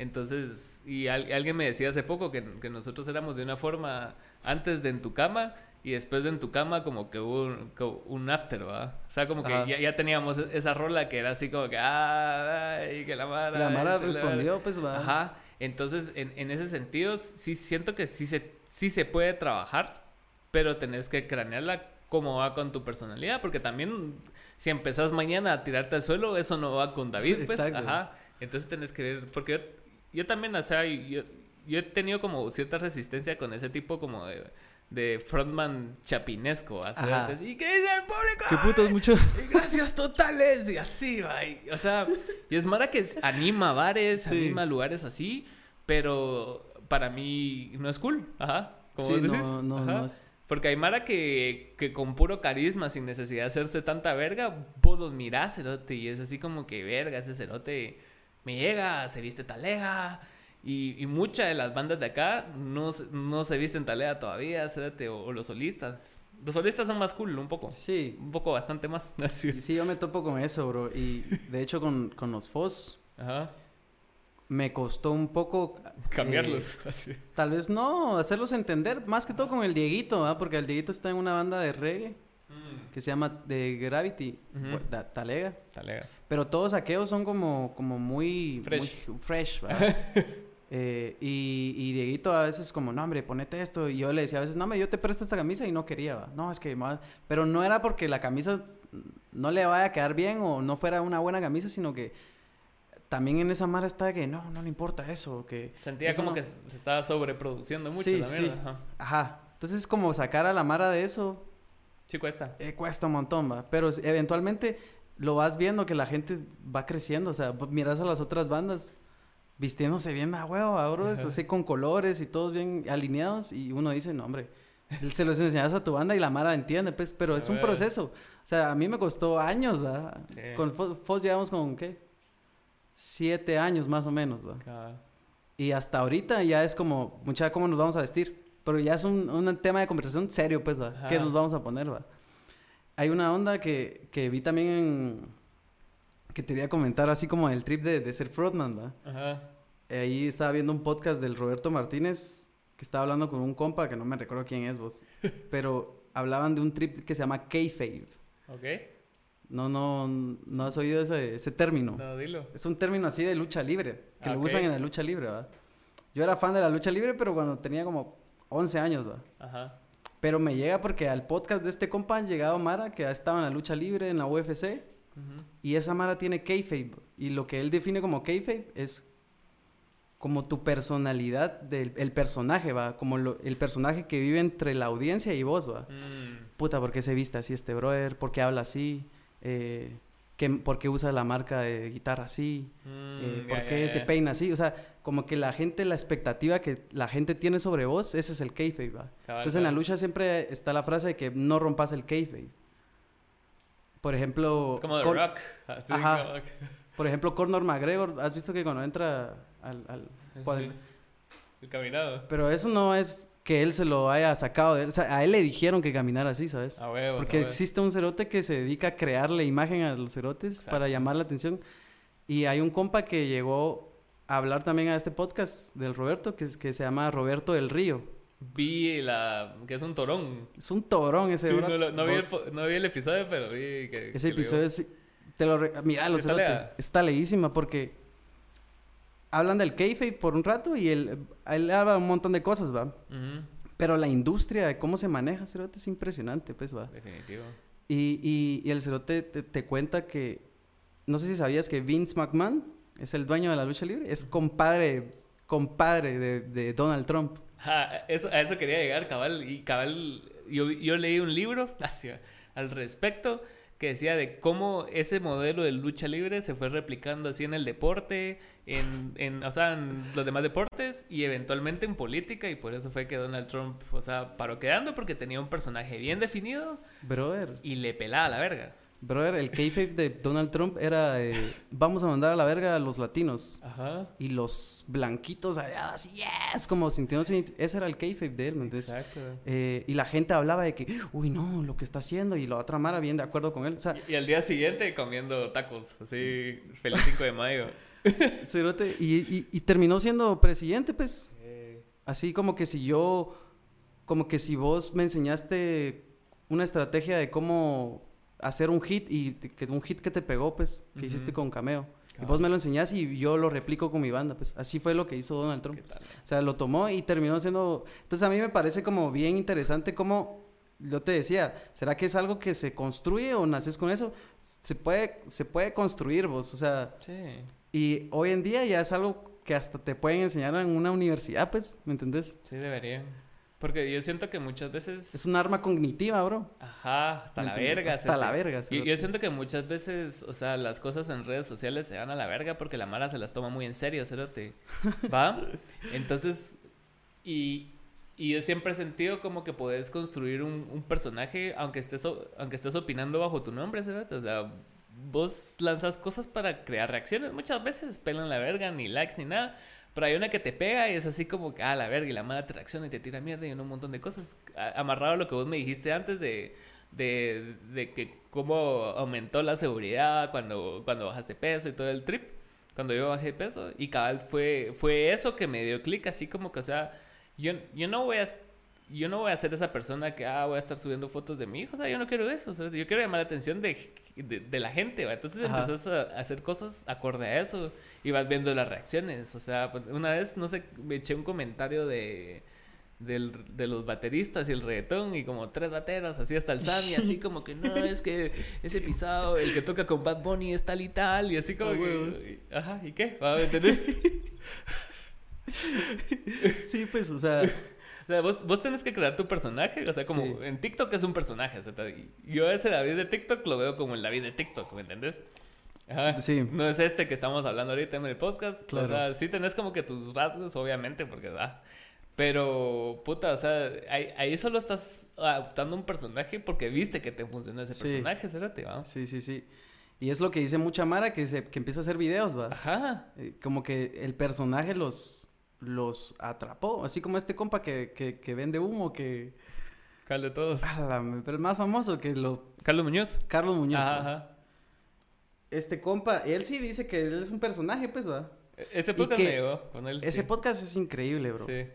Entonces, y alguien me decía hace poco que, que nosotros éramos de una forma antes de en tu cama y después de en tu cama como que hubo un, un after, ¿va? O sea, como que ya, ya, teníamos e-, esa rola que era así como que, ah, ay, que la Mara... La Mara respondió, pues, va. Ajá. Entonces, en, en ese sentido, sí siento que sí se, sí se puede trabajar, pero tenés que cranearla cómo va con tu personalidad, porque también si empezás mañana a tirarte al suelo, eso no va con David, pues. <laughs> Exacto. Ajá. Entonces tenés que ver, porque yo, también, o sea, yo, yo he tenido como cierta resistencia con ese tipo como de, de frontman chapinesco, así, entonces, ¿y qué dice el público? ¿Qué putos mucho? Y gracias totales y así, va. o sea, y es Mara que anima bares, Sí. anima lugares así, pero para mí no es cool, ajá. Como Sí, decís, no, no, ajá. no es... Porque hay Mara que, que con puro carisma, sin necesidad de hacerse tanta verga, vos los mirás, cerote, y es así como que verga, ese cerote me llega, se viste talega. Y, y muchas de las bandas de acá no, se- no se visten talega todavía, cerote, o, o los solistas. Los solistas son más cool, un poco. Sí, Un poco bastante más. <laughs> Así. sí, yo me topo con eso, bro. Y de hecho con, con los FOS Ajá. me costó un poco... eh, Cambiarlos. <laughs> Así. tal vez no, hacerlos entender, más que todo con el Dieguito. Porque el Dieguito está en una banda de reggae que se llama The Gravity, da- Talega. Talegas. Pero todos aquellos son como, como muy Fresh. muy fresh, ¿verdad? <laughs> Eh, y, y Dieguito a veces como, no, hombre, ponete esto. Y yo le decía a veces, no, hombre, yo te presto esta camisa y no quería. No, es que... ma-". Pero no era porque la camisa no le vaya a quedar bien o no fuera una buena camisa, sino que también en esa mara está de que no, no le importa eso, que... Sentía eso como no". que se estaba sobreproduciendo mucho Sí, la sí. mierda. Ajá. Ajá. Entonces como sacar a la mara de eso Sí cuesta. eh, cuesta un montón, va. Pero eventualmente lo vas viendo que la gente va creciendo. O sea, miras a las otras bandas vistiéndose bien a huevo, ahora, Ajá. así con colores y todos bien alineados. Y uno dice, no, hombre, <laughs> se los enseñas a tu banda y la Mara entiende, pues. Pero es un proceso. O sea, a mí me costó años. Sí. Con Fo- Fos llevamos con, ¿qué? Siete años más o menos, ¿va? Cabal. Y hasta ahorita ya es como, mucha, ¿cómo nos vamos a vestir? Pero ya es un, un tema de conversación serio, pues, ¿va? ¿Qué nos vamos a poner, va? Hay una onda que, que vi también en... Que te quería comentar, así como el trip de, de ser frontman, ¿va? Ajá. Eh, Ahí estaba viendo un podcast del Roberto Martínez que estaba hablando con un compa, que no me recuerdo quién es vos, <laughs> pero hablaban de un trip que se llama K-Fave. Ok. No, no, no has oído ese, ese término. No, dilo. Es un término así de lucha libre, que Ah, lo ok. usan en la lucha libre, ¿va? Yo era fan de la lucha libre, pero cuando tenía como 11 años, ¿va? Ajá. Pero me llega porque al podcast de este compa han llegado Mara, que ha estado en la lucha libre, en la UFC, Ujú. y esa Mara tiene kayfabe. Y lo que él define como kayfabe es como tu personalidad del el personaje, ¿va? Como lo- el personaje que vive entre la audiencia y vos, ¿va? Mm. Puta, ¿por qué se viste así este brother? ¿Por qué habla así? Eh, ¿qué- ¿Por qué usa la marca de guitarra así? Eh, Mm, ¿Por ya, qué ya, se ya. peina así? O sea, como que la gente, la expectativa que la gente tiene sobre vos, ese es el kayfabe, ¿va? Cabal, Entonces en la cabal. lucha siempre está la frase de que no rompas el kayfabe. Por ejemplo... Es como The Con- Rock. Ajá. como <laughs> Por ejemplo, Conor McGregor, ¿has visto que cuando entra al... al Sí. El caminado. Pero eso no es que él se lo haya sacado de él. O sea, a él le dijeron que caminara así, ¿sabes? A huevos. Porque a existe un cerote que se dedica a crearle imagen a los cerotes Exacto. para llamar la atención. Y hay un compa que llegó hablar también a este podcast del Roberto, que, es- que se llama Roberto del Río. Vi la... que es un torón. Es un torón ese Sí, no, lo- no vi el, Vos- po- no vi el episodio, pero vi que... Ese que episodio es... Te lo... Re... Míralo, Sí, está lea. Está leísima porque... Hablan del kayfabe por un rato y él, él habla un montón de cosas, ¿va? Pero la industria de cómo se maneja, cerote, es impresionante, pues, ¿va? Definitivo. Y, y, y el cerote te, te cuenta que... No sé si sabías que Vince McMahon es el dueño de la lucha libre. Es compadre, compadre de, de Donald Trump. Ajá, eso, a eso quería llegar, cabal. Y cabal, yo, yo leí un libro <laughs> así, al respecto que decía de cómo ese modelo de lucha libre se fue replicando así en el deporte, en, en, o sea, en los demás deportes y eventualmente en política. Y por eso fue que Donald Trump, o sea, paró quedando porque tenía un personaje bien definido Brother, y le pelaba la verga. Brother, el kayfabe de Donald Trump era... eh, vamos a mandar a la verga a los latinos. Ajá. Y los blanquitos allá, así, yes, como sintiéndose... Ese era el kayfabe de él, ¿me entiendes? Exacto. Eh, y la gente hablaba de que, uy, no, lo que está haciendo. Y la otra Mara bien de acuerdo con él. O sea, Y, y al día siguiente comiendo tacos, así, feliz 5 de mayo. <laughs> cerote, y, y, y terminó siendo presidente, pues. Eh, Así como que si yo, como que si vos me enseñaste una estrategia de cómo hacer un hit y te- que un hit que te pegó, pues, que hiciste con Cameo. Y Cabal. vos me lo enseñás y yo lo replico con mi banda, pues. Así fue lo que hizo Donald Trump. ¿Qué tal? O sea, lo tomó y terminó siendo... Entonces a mí me parece como bien interesante cómo yo te decía, ¿será que es algo que se construye o naces con eso? Se puede, se puede construir vos, o sea... Sí. Y hoy en día ya es algo que hasta te pueden enseñar en una universidad, pues, ¿me entendés? Sí, debería. Porque yo siento que muchas veces... Es un arma cognitiva, bro. Ajá, hasta ¿Me la entiendes? verga. Hasta la verga. Y cerote. yo siento que muchas veces, o sea, las cosas en redes sociales se van a la verga porque la Mara se las toma muy en serio, cerote. <laughs> ¿Va? Entonces, y, y yo siempre he sentido como que puedes construir un, un personaje aunque estés, aunque estés opinando bajo tu nombre, cerote. O sea, vos lanzas cosas para crear reacciones. Muchas veces pelan la verga, ni likes, ni nada. Pero hay una que te pega y es así como que, ah, la verga, y la mala te reacciona y te tira mierda y un montón de cosas. Amarrado a lo que vos me dijiste antes de, de, de que cómo aumentó la seguridad cuando, cuando bajaste peso y todo el trip. Cuando yo bajé peso. Y cabal fue, fue eso que me dio clic, así como que, o sea, yo, yo no voy a... Yo no voy a ser esa persona que, ah, voy a estar subiendo fotos de mi hijo. O sea, yo no quiero eso. o sea, yo quiero llamar la atención de, de, de la gente, ¿va? Entonces Ajá. empezás a, a hacer cosas acorde a eso y vas viendo las reacciones. O sea, pues, una vez, no sé, me eché un comentario de, del- de los bateristas y el reggaetón y como tres bateros, así hasta el Sammy, así <laughs> como que no, es que ese pisado, el que toca con Bad Bunny es tal y tal, y así como Ah, que, y- ajá, ¿y qué? ¿Va a entender? <laughs> Sí, pues, o sea, sea, vos, vos tenés que crear tu personaje, o sea, como Sí. en TikTok es un personaje, o sea, yo ese David de TikTok lo veo como el David de TikTok, ¿me entendés? Ajá. Sí. No es este que estamos hablando ahorita en el podcast. Claro. O sea, sí tenés como que tus rasgos, obviamente, porque va. Pero, puta, o sea, ahí, ahí solo estás adoptando un personaje porque viste que te funcionó ese Sí. personaje, espérate, va. sí, sí, sí. Y es lo que dice mucha Mara que, se, que empieza a hacer videos, va. Ajá. Eh, como que el personaje los, los atrapó. Así como este compa que, que, que vende humo, que... ¿Cuál de todos? pero el más famoso que lo... Carlos Muñoz. Carlos Muñoz. Ajá, ¿va? ajá. Este compa, él sí dice que él es un personaje, pues, va. E- Ese podcast me llegó con él. Ese sí. podcast es increíble, bro. Sí.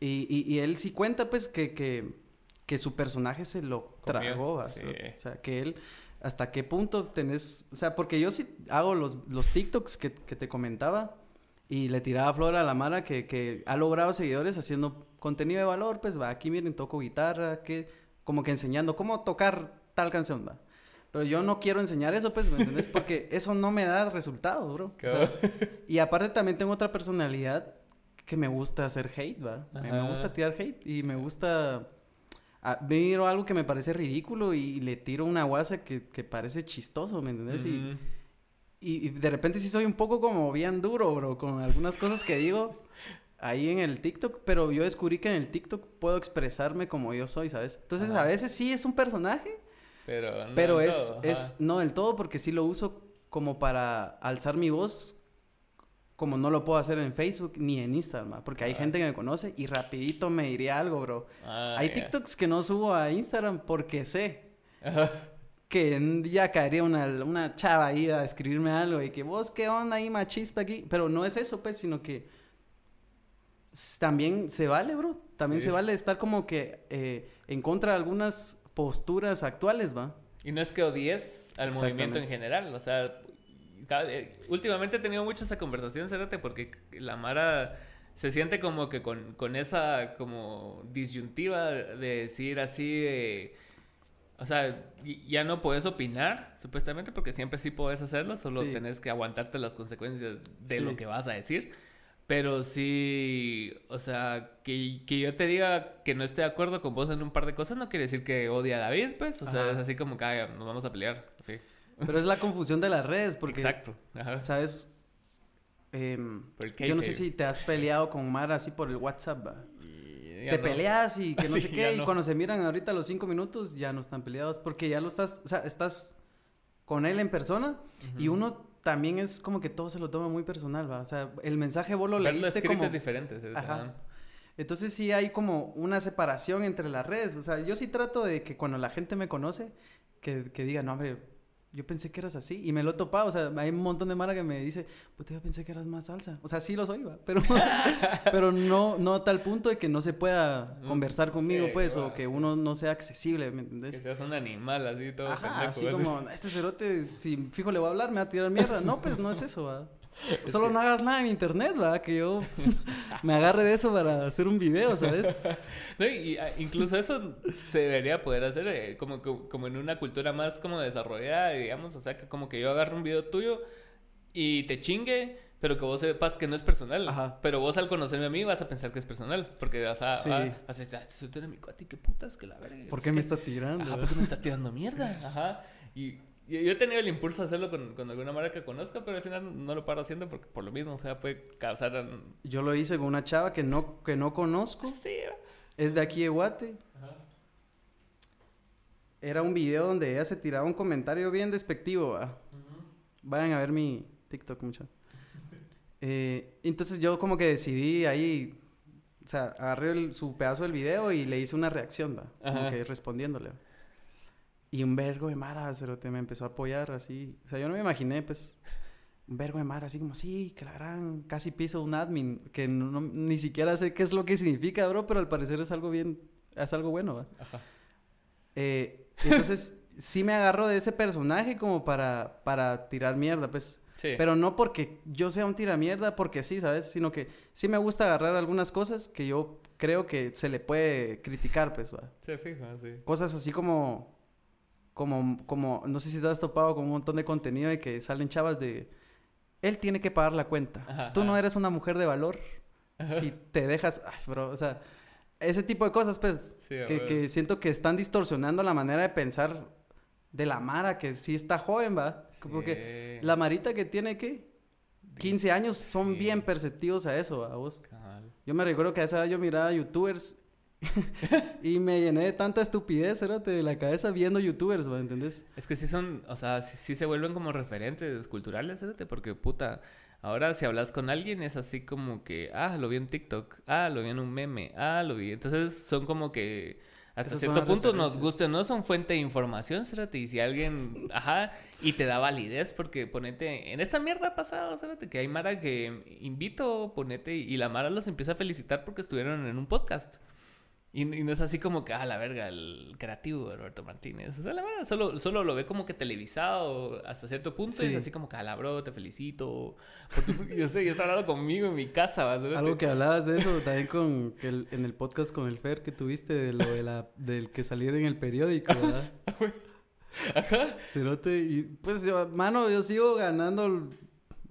Y, y, y él sí cuenta, pues, que, que, que su personaje se lo Comió, tragó. sí. O sea, que él, hasta qué punto tenés... O sea, porque yo sí hago los, los TikToks que, que te comentaba y le tiraba flor a la Mara que, que ha logrado seguidores haciendo contenido de valor, pues, va, aquí miren, toco guitarra, que... Como que enseñando cómo tocar tal canción, va. Pero yo no quiero enseñar eso, pues, ¿me entendés? Porque <laughs> eso no me da resultado, bro. O sea, <laughs> y aparte también tengo otra personalidad que me gusta hacer hate, ¿va? Me, gusta tirar hate y me gusta... miro algo que me parece ridículo y le tiro una guasa que, que parece chistoso, ¿me entendés? Y, Ujú. y, y de repente sí soy un poco como bien duro, bro, con algunas cosas que digo ahí en el TikTok, pero yo descubrí que en el TikTok puedo expresarme como yo soy, ¿sabes? Entonces Ajá. a veces sí es un personaje, Pero, no pero es, todo, es no del todo porque sí lo uso como para alzar mi voz como no lo puedo hacer en Facebook ni en Instagram, porque hay Ah. gente que me conoce y rapidito me diría algo, bro. Ah, hay. TikToks que no subo a Instagram porque sé. <laughs> que en- ya caería una, una chava ahí a escribirme algo y que vos qué onda ahí machista aquí, pero no es eso pues, sino que también se vale, bro, también Sí. se vale estar como que eh, en contra de algunas posturas actuales, ¿va? Y no es que odies al movimiento en general, o sea, eh, últimamente he tenido mucho esa conversación, Cérate, porque la Mara se siente como que con, con esa como disyuntiva de decir así de... O sea, ya no puedes opinar, supuestamente, porque siempre sí puedes hacerlo, solo Sí. tenés que aguantarte las consecuencias de Sí. lo que vas a decir. Pero sí, o sea, que, que yo te diga que no esté de acuerdo con vos en un par de cosas no quiere decir que odie a David, pues. O sea, Ajá. es así como que "Ay, nos vamos a pelear. Sí. Pero es la confusión de las redes, porque, Exacto. Ajá. ¿sabes? El yo no sé si te has peleado con Mara así por el WhatsApp, ¿va? Y Te no. peleas y que <laughs> no Sí, sé qué, y cuando se miran ahorita los cinco minutos ya no están peleados, porque ya lo estás, o sea, estás con él en persona y Ujú. uno también es como que todo se lo toma muy personal, ¿va? O sea, el mensaje vos lo leíste como... es diferente. ¿sí? Ajá. Ajá. Entonces sí hay como una separación entre las redes. O sea, yo sí trato de que cuando la gente me conoce, que, que diga, no, hombre, yo pensé que eras así. Y me lo he topado. O sea, hay un montón de mara que me dice, pues yo pensé que eras más salsa. O sea, sí lo soy, va. Pero, <laughs> <laughs> pero no, no a tal punto de que no se pueda Mm, conversar conmigo, sí, pues, va, o que uno no sea accesible, ¿me Que entendés? seas un animal así todo Ajá, pendejo. así así. como, este cerote, si fijo le voy a hablar, me va a tirar mierda. No, pues no es eso, va. <laughs> Solo no hagas nada en internet, ¿verdad? Que yo <laughs> me agarre de eso para hacer un video, ¿sabes? <laughs> No, y, ah, incluso eso se debería poder hacer eh, como, como, en una cultura más como desarrollada, digamos. O sea, que como que yo agarro un video tuyo y te chingue, pero que vos sepas que no es personal. Ajá. Pero vos al conocerme a mí vas a pensar que es personal. Porque vas a... Sí. a- vas a decir, ah, este era mi cuate, qué putas, que la verga. ¿Por qué me qué". está tirando? Ajá, ¿verdad? porque me está tirando mierda. Ajá. Y yo he tenido el impulso de hacerlo con, con alguna marca que conozca, pero al final no lo paro haciendo porque por lo mismo, o sea, puede causar... Yo lo hice con una chava que no, que no conozco. Sí, Es de aquí de Guate. Ajá. Era un video donde ella se tiraba un comentario bien despectivo. ¿va? Vayan a ver mi TikTok, mucho. <laughs> Eh, entonces yo como que decidí ahí, o sea, agarré el- su pedazo del video y le hice una reacción, ¿va? Como que respondiéndole. ¿va? Y un vergo de Mara, cerote, me empezó a apoyar así. O sea, yo no me imaginé, pues, un vergo de Mara, así como, sí, que la gran, casi piso un admin, que no- no- ni siquiera sé qué es lo que significa, bro, pero al parecer es algo bien, es algo bueno, ¿va? Ajá. Eh, entonces, <laughs> sí me agarro de ese personaje como para, para tirar mierda, pues. Sí. Pero no porque yo sea un tiramierda, porque sí, ¿sabes? Sino que sí me gusta agarrar algunas cosas que yo creo que se le puede criticar, pues, ¿va? Se fija, sí. Cosas así como, como, como, no sé si te has topado con un montón de contenido de que salen chavas de, él tiene que pagar la cuenta. Ajá, Tú no ajá. eres una mujer de valor si te dejas, ay, bro, o sea, ese tipo de cosas, pues, Sí, que, que siento que están distorsionando la manera de pensar de la Mara, que sí está joven, va. Porque Sí. la Marita que tiene, ¿qué? 15 años son Sí. bien perceptivos a eso, a vos. Yo me recuerdo que a esa edad yo miraba youtubers <laughs> y me llené de tanta estupidez, érate, de la cabeza viendo youtubers, ¿va? ¿Entendés? Es que sí son, o sea, sí, sí se vuelven como referentes culturales, fíjate, porque puta, ahora si hablas con alguien es así como que, ah, lo vi en TikTok, ah, lo vi en un meme, ah, lo vi. Entonces son como que hasta Esas cierto punto nos o no, son fuente de información, fíjate, y si alguien, ajá, y te da validez, porque ponete, en esta mierda ha pasado, fíjate, que hay Mara que invito, ponete, y la Mara los empieza a felicitar porque estuvieron en un podcast. Y, y no es así como que, ah, la verga, el creativo de Roberto Martínez. O sea, la verdad, solo, solo lo ve como que televisado hasta cierto punto. Y es Sí. así como que, ah, la bro, te felicito. tu- <laughs> yo sé, y está hablando conmigo en mi casa. ¿vas? Algo que hablabas de eso también con el- en el podcast con el Fer que tuviste de lo de la del que saliera en el periódico, ¿verdad? <laughs> Ajá. Cerote y pues yo, mano, yo sigo ganando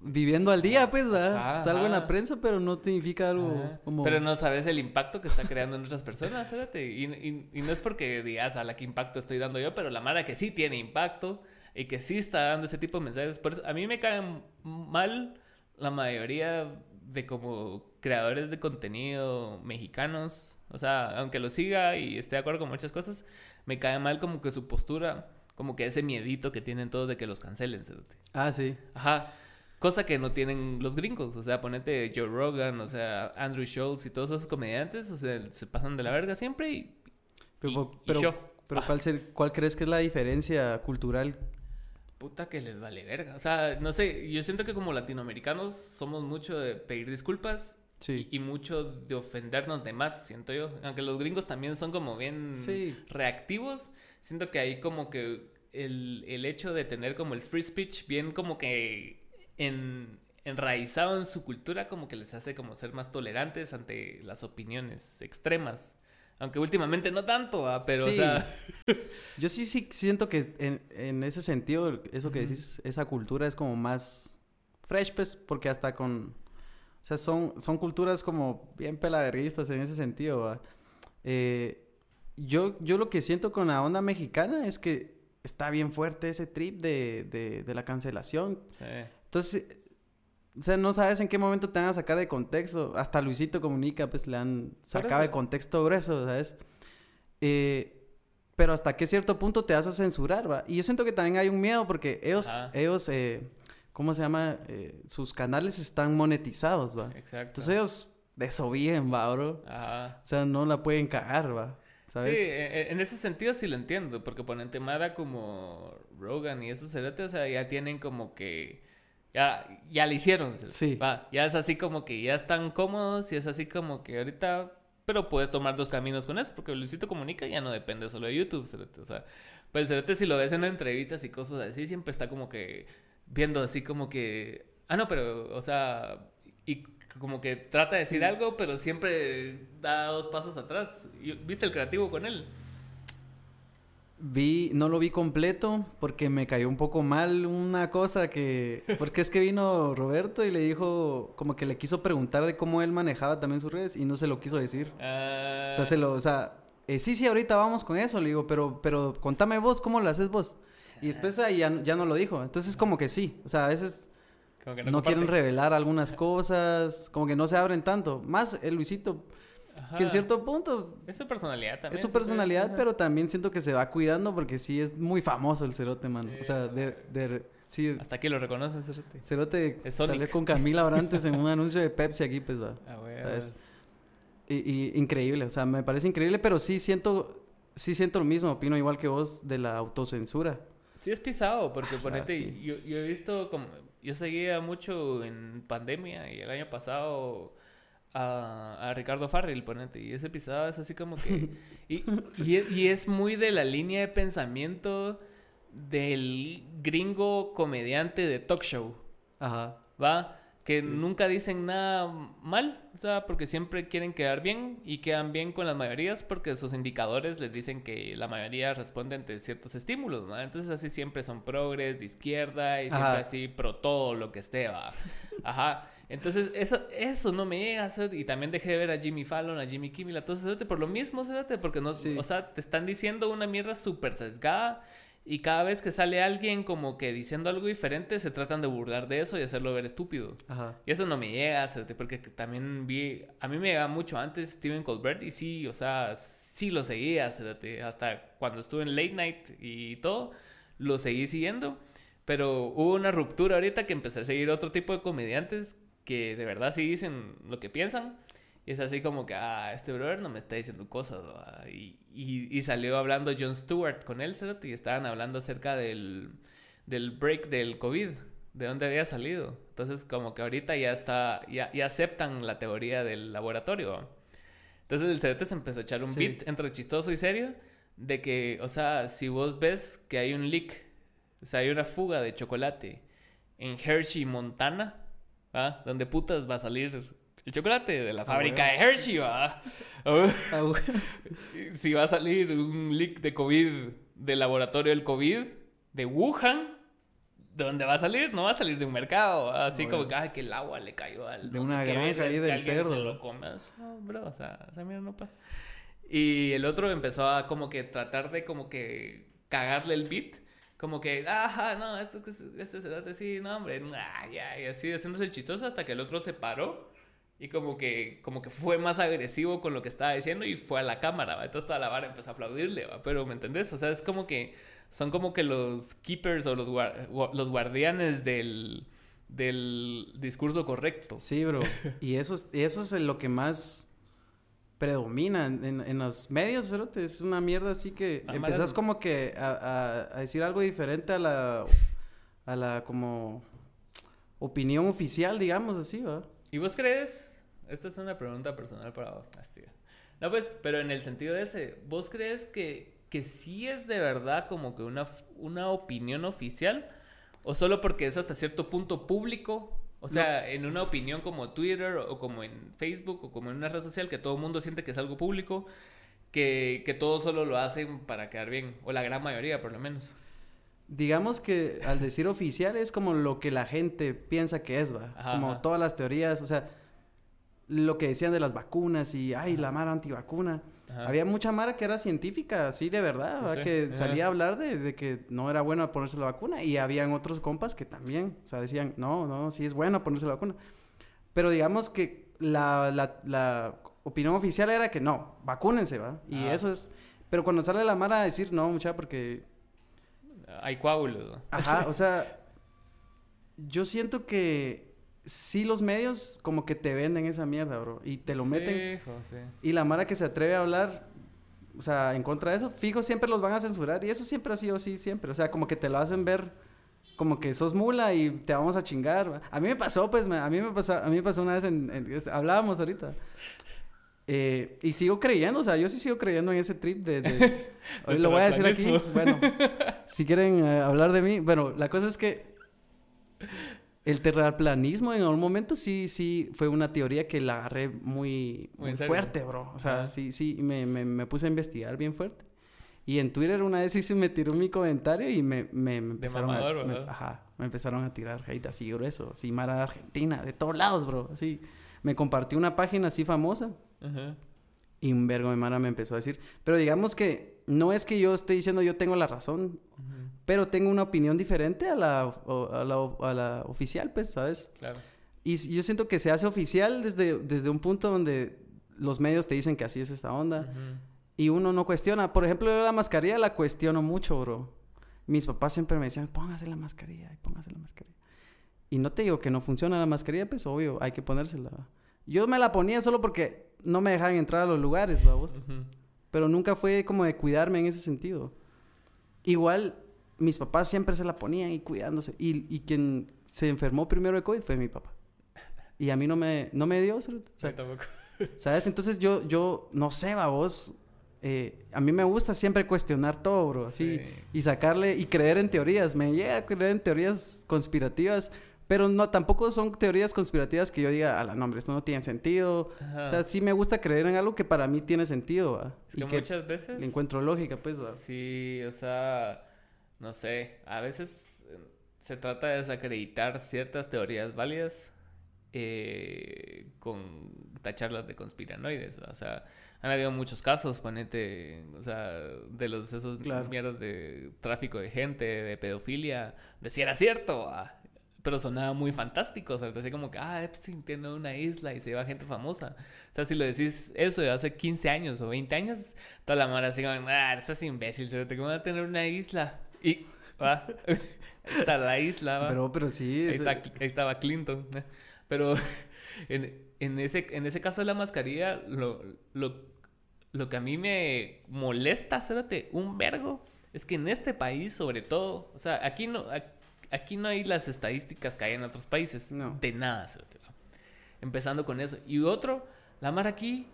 viviendo al día, pues, ¿verdad? Ajá, Salgo en la prensa, pero no significa algo Ajá. como Pero no sabes el impacto que está creando en otras personas, fíjate. Y, y- y no es porque digas a la que impacto estoy dando yo, pero la Mara que sí tiene impacto y que sí está dando ese tipo de mensajes. Por eso, a mí me caen mal la mayoría de como creadores de contenido mexicanos. O sea, aunque lo siga y esté de acuerdo con muchas cosas, me cae mal como que su postura, como que ese miedito que tienen todos de que los cancelen, cerote. Ah, sí. Ajá. Cosa que no tienen los gringos. O sea, ponete Joe Rogan, o sea, Andrew Schultz y todos esos comediantes, o sea, se pasan de la verga siempre y. Pero, y- y pero, ¿cuál, <laughs> ser- ¿cuál crees que es la diferencia cultural? Puta que les vale verga. O sea, no sé, yo siento que como latinoamericanos somos mucho de pedir disculpas Sí. y, y mucho de ofendernos de más, siento yo. Aunque los gringos también son como bien Sí. reactivos, siento que ahí como que el, el hecho de tener como el free speech bien como que en, enraizado en su cultura como que les hace como ser más tolerantes ante las opiniones extremas. Aunque últimamente no tanto, ¿ah? pero o Sí. sea... <laughs> Yo sí, sí siento que en, en ese sentido, eso que Ujú. decís, esa cultura es como más fresh, pues, porque hasta con... O sea, son, son culturas como bien pelaverguistas en ese sentido. Eh, yo, yo lo que siento con la onda mexicana es que está bien fuerte ese trip de, de, de la cancelación. sí. Entonces, o sea, no sabes en qué momento te van a sacar de contexto. Hasta Luisito Comunica, pues, le han sacado de contexto grueso, ¿sabes? Eh, pero hasta qué cierto punto te vas a censurar, ¿va? Y yo siento que también hay un miedo porque ellos, Ajá. ellos, eh, ¿cómo se llama? Eh, sus canales están monetizados, ¿va? Exacto. Entonces ellos de eso viven, ¿va, bro? Ajá. O sea, no la pueden cagar, ¿va? ¿Sabes? Sí, e- en ese sentido sí lo entiendo, porque ponente Mara como Rogan y esos cerotes, o sea, ya tienen como que... Ya, ya lo hicieron. ¿sí? Va, ya es así como que ya están cómodos y es así como que ahorita... Pero puedes tomar dos caminos con eso, porque Luisito Comunica ya no depende solo de YouTube, cerote, O sea, pues cerote si lo ves en entrevistas y cosas así, siempre está como que viendo así como que Ah, no, pero, o sea, y como que trata de decir Sí. algo, pero siempre da dos pasos atrás. ¿Viste el creativo con él? Vi, no lo vi completo porque me cayó un poco mal una cosa que... Porque es que vino Roberto y le dijo, como que le quiso preguntar de cómo él manejaba también sus redes y no se lo quiso decir. Ah, O sea, se lo, o sea, eh, sí, sí, ahorita vamos con eso, le digo, pero, pero contame vos, ¿cómo lo haces vos? Y después ahí ya, ya no lo dijo. Entonces como que sí, o sea, a veces como que no, comparte. quieren revelar algunas cosas, como que no se abren tanto. Más el Luisito, que en cierto punto Es su personalidad también. es su personalidad, pero también siento que se va cuidando porque sí es muy famoso el cerote, mano. O sea, de, de, sí, Hasta aquí lo reconoces, cerote. cerote Es salió con Camila Abrantes en un anuncio de Pepsi aquí, pues va. <laughs> Ah. Y, y increíble, o sea, me parece increíble, pero sí siento, sí siento lo mismo, opino igual que vos de la autocensura. Sí es pisado, porque Ah, ponete, sí. yo, yo he visto como, yo seguía mucho en pandemia y el año pasado a, a Ricardo Farrell, ponete, y ese pisado es así como que, <laughs> y, y, es, y es muy de la línea de pensamiento del gringo comediante de talk show, Ajá. ¿va? Que nunca dicen nada mal, o sea, porque siempre quieren quedar bien y quedan bien con las mayorías porque sus indicadores les dicen que la mayoría responde ante ciertos estímulos, ¿no? Entonces así siempre son progres de izquierda y siempre Ajá. así pro todo lo que esté, va. Ajá. Entonces eso, eso no me llega hacer, y también dejé de ver a Jimmy Fallon, a Jimmy Kimmel, a todos esos, por lo mismo, cerote, porque no, Sí. o sea, te están diciendo una mierda súper sesgada y cada vez que sale alguien como que diciendo algo diferente, se tratan de burlar de eso y hacerlo ver estúpido. Ajá. Y eso no me llega, cerote, porque también vi, a mí me llegaba mucho antes Steven Colbert y sí, o sea, sí lo seguía, cerote, hasta cuando estuve en Late Night y todo, lo seguí siguiendo, pero hubo una ruptura ahorita que empecé a seguir otro tipo de comediantes que de verdad sí dicen lo que piensan. Y es así como que, ah, este brother no me está diciendo cosas. Y, y, y salió hablando Jon Stewart con él, cerote, y estaban hablando acerca del, del break del COVID, de dónde había salido. Entonces, como que ahorita ya está, ya, ya aceptan la teoría del laboratorio. Entonces, el cerote se empezó a echar un Sí. beat entre chistoso y serio, de que, o sea, si vos ves que hay un leak, o sea, hay una fuga de chocolate en Hershey, Montana, ¿va? Donde putas va a salir el chocolate de la Ah, fábrica de. Hershey, ¿va? <laughs> Ah, bueno. si va a salir un leak de COVID del laboratorio del COVID de Wuhan, ¿de dónde va a salir? No va a salir de un mercado, así Bueno. como que, ay, que el agua le cayó al. De no una granja ahí del cerdo. Se lo coma. No, bro, o sea, esa mierda no pasa. Y el otro empezó a como que tratar de como que cagarle el beat. Como que, ajá, no, esto este cerote sí, no, hombre, ah, ya, y así haciéndose el chistoso hasta que el otro se paró y como que, como que fue más agresivo con lo que estaba diciendo y fue a la cámara, ¿va? Entonces toda la vara empezó a aplaudirle, ¿va? Pero, ¿me entendés? O sea, es como que son como que los keepers o los, los guardianes del, del discurso correcto. Sí, bro. Y eso es, eso es lo que más predomina en, los medios, cerote. Es una mierda así que Ah, empezás como que a, a- a decir algo diferente a la, a la como opinión oficial, digamos así, ¿va? ¿Y vos crees? Esta es una pregunta personal para vos. No, pues, pero en el sentido de ese, ¿vos crees que, que sí es de verdad como que una, una opinión oficial? ¿O solo porque es hasta cierto punto público? O sea, en una opinión como Twitter o como en Facebook o como en una red social que todo el mundo siente que es algo público, que, que todos solo lo hacen para quedar bien, o la gran mayoría por lo menos. Digamos que al decir oficial es como lo que la gente piensa que es, ¿va? Ajá, como ajá. todas las teorías, o sea, lo que decían de las vacunas y, ay, la mara antivacuna. Ajá. Había mucha mara que era científica, así de verdad, ¿va? Sí, que ajá. salía a hablar de, de que no era bueno ponerse la vacuna. Y habían otros compas que también, o sea, decían, no, no, sí es bueno ponerse la vacuna. Pero digamos que la, la, la opinión oficial era que no, vacúnense, ¿va? Y Ajá. eso es... Pero cuando sale la mara a decir, no, mucha, porque Hay coágulos. ¿no? Ajá, o <laughs> sea, yo siento que sí los medios como que te venden esa mierda, bro, y te lo meten. Fijo, sí. Y la mara que se atreve a hablar, o sea, en contra de eso, fijo, siempre los van a censurar. Y eso siempre ha sido así, siempre. O sea, como que te lo hacen ver como que sos mula y te vamos a chingar. A mí me pasó, pues, a mí me pasó, a mí me pasó una vez en, en- hablábamos ahorita. Eh, y sigo creyendo, o sea, yo sí sigo creyendo en ese trip de... de- <laughs> hoy lo voy a decir aquí. Bueno, si quieren eh, hablar de mí, bueno, la cosa es que El terraplanismo en algún momento sí, sí, fue una teoría que la agarré muy, fuerte, bro. O sea, Ajá. sí, sí, me, me, me puse a investigar bien fuerte. Y en Twitter una vez sí se me tiró mi comentario y me, me, empezaron mamador, a... ajá, me empezaron a tirar hate así grueso, así Mara de Argentina, de todos lados, bro. Así, me compartió una página así famosa Ajá. y un vergo de Mara me empezó a decir... Pero digamos que no es que yo esté diciendo yo tengo la razón, Ujú. Pero tengo una opinión diferente a la, a la, a la oficial, pues, ¿sabes? Claro. Y yo siento que se hace oficial desde, desde un punto donde los medios te dicen que así es esta onda Ujú. y uno no cuestiona. Por ejemplo, yo la mascarilla la cuestiono mucho, bro. Mis papás siempre me decían, póngase la mascarilla, póngase la mascarilla. Y no te digo que no funciona la mascarilla, pues obvio, hay que ponérsela. Yo me la ponía solo porque no me dejaban entrar a los lugares, vamos. Ujú. Pero nunca fue como de cuidarme en ese sentido. Igual, mis papás siempre se la ponían y cuidándose. Y, y quien se enfermó primero de COVID fue mi papá. Y a mí no me, no me dio, o Sí, sea, tampoco. <laughs> ¿sabes? Entonces yo, yo, no sé, va vos. eh, a mí me gusta siempre cuestionar todo, bro. Así. Sí. Y sacarle y creer en teorías. Me llega a creer en teorías conspirativas. Pero no, tampoco son teorías conspirativas que yo diga, a la nombre, esto no tiene sentido. Ajá. O sea, sí me gusta creer en algo que para mí tiene sentido, ¿va? es que y que muchas veces. le encuentro lógica, pues, ¿va? Sí, o sea, no sé, a veces eh, se trata de desacreditar ciertas teorías válidas eh, con tacharlas de conspiranoides, ¿va? o sea, han habido muchos casos, ponete, o sea, de los esos Claro. mierdas de tráfico de gente, de pedofilia, de si era cierto, ¿va? pero sonaba muy fantástico, o sea, así como que, ah, Epstein tiene una isla y se lleva gente famosa. O sea, si lo decís eso de hace 15 años o 20 años, toda la mara así como, ah, estás imbécil, se te va a tener una isla. Y, va, está la isla, va. Pero, pero sí. ahí, es- está- ahí estaba Clinton. ¿eh? Pero <laughs> en, en ese, en ese caso de la mascarilla, lo, lo, lo que a mí me molesta, cérate, un vergo, es que en este país, sobre todo, o sea, aquí no, aquí no hay las estadísticas que hay en otros países. No. De nada, cérate, va. Empezando con eso. Y otro, la mar aquí,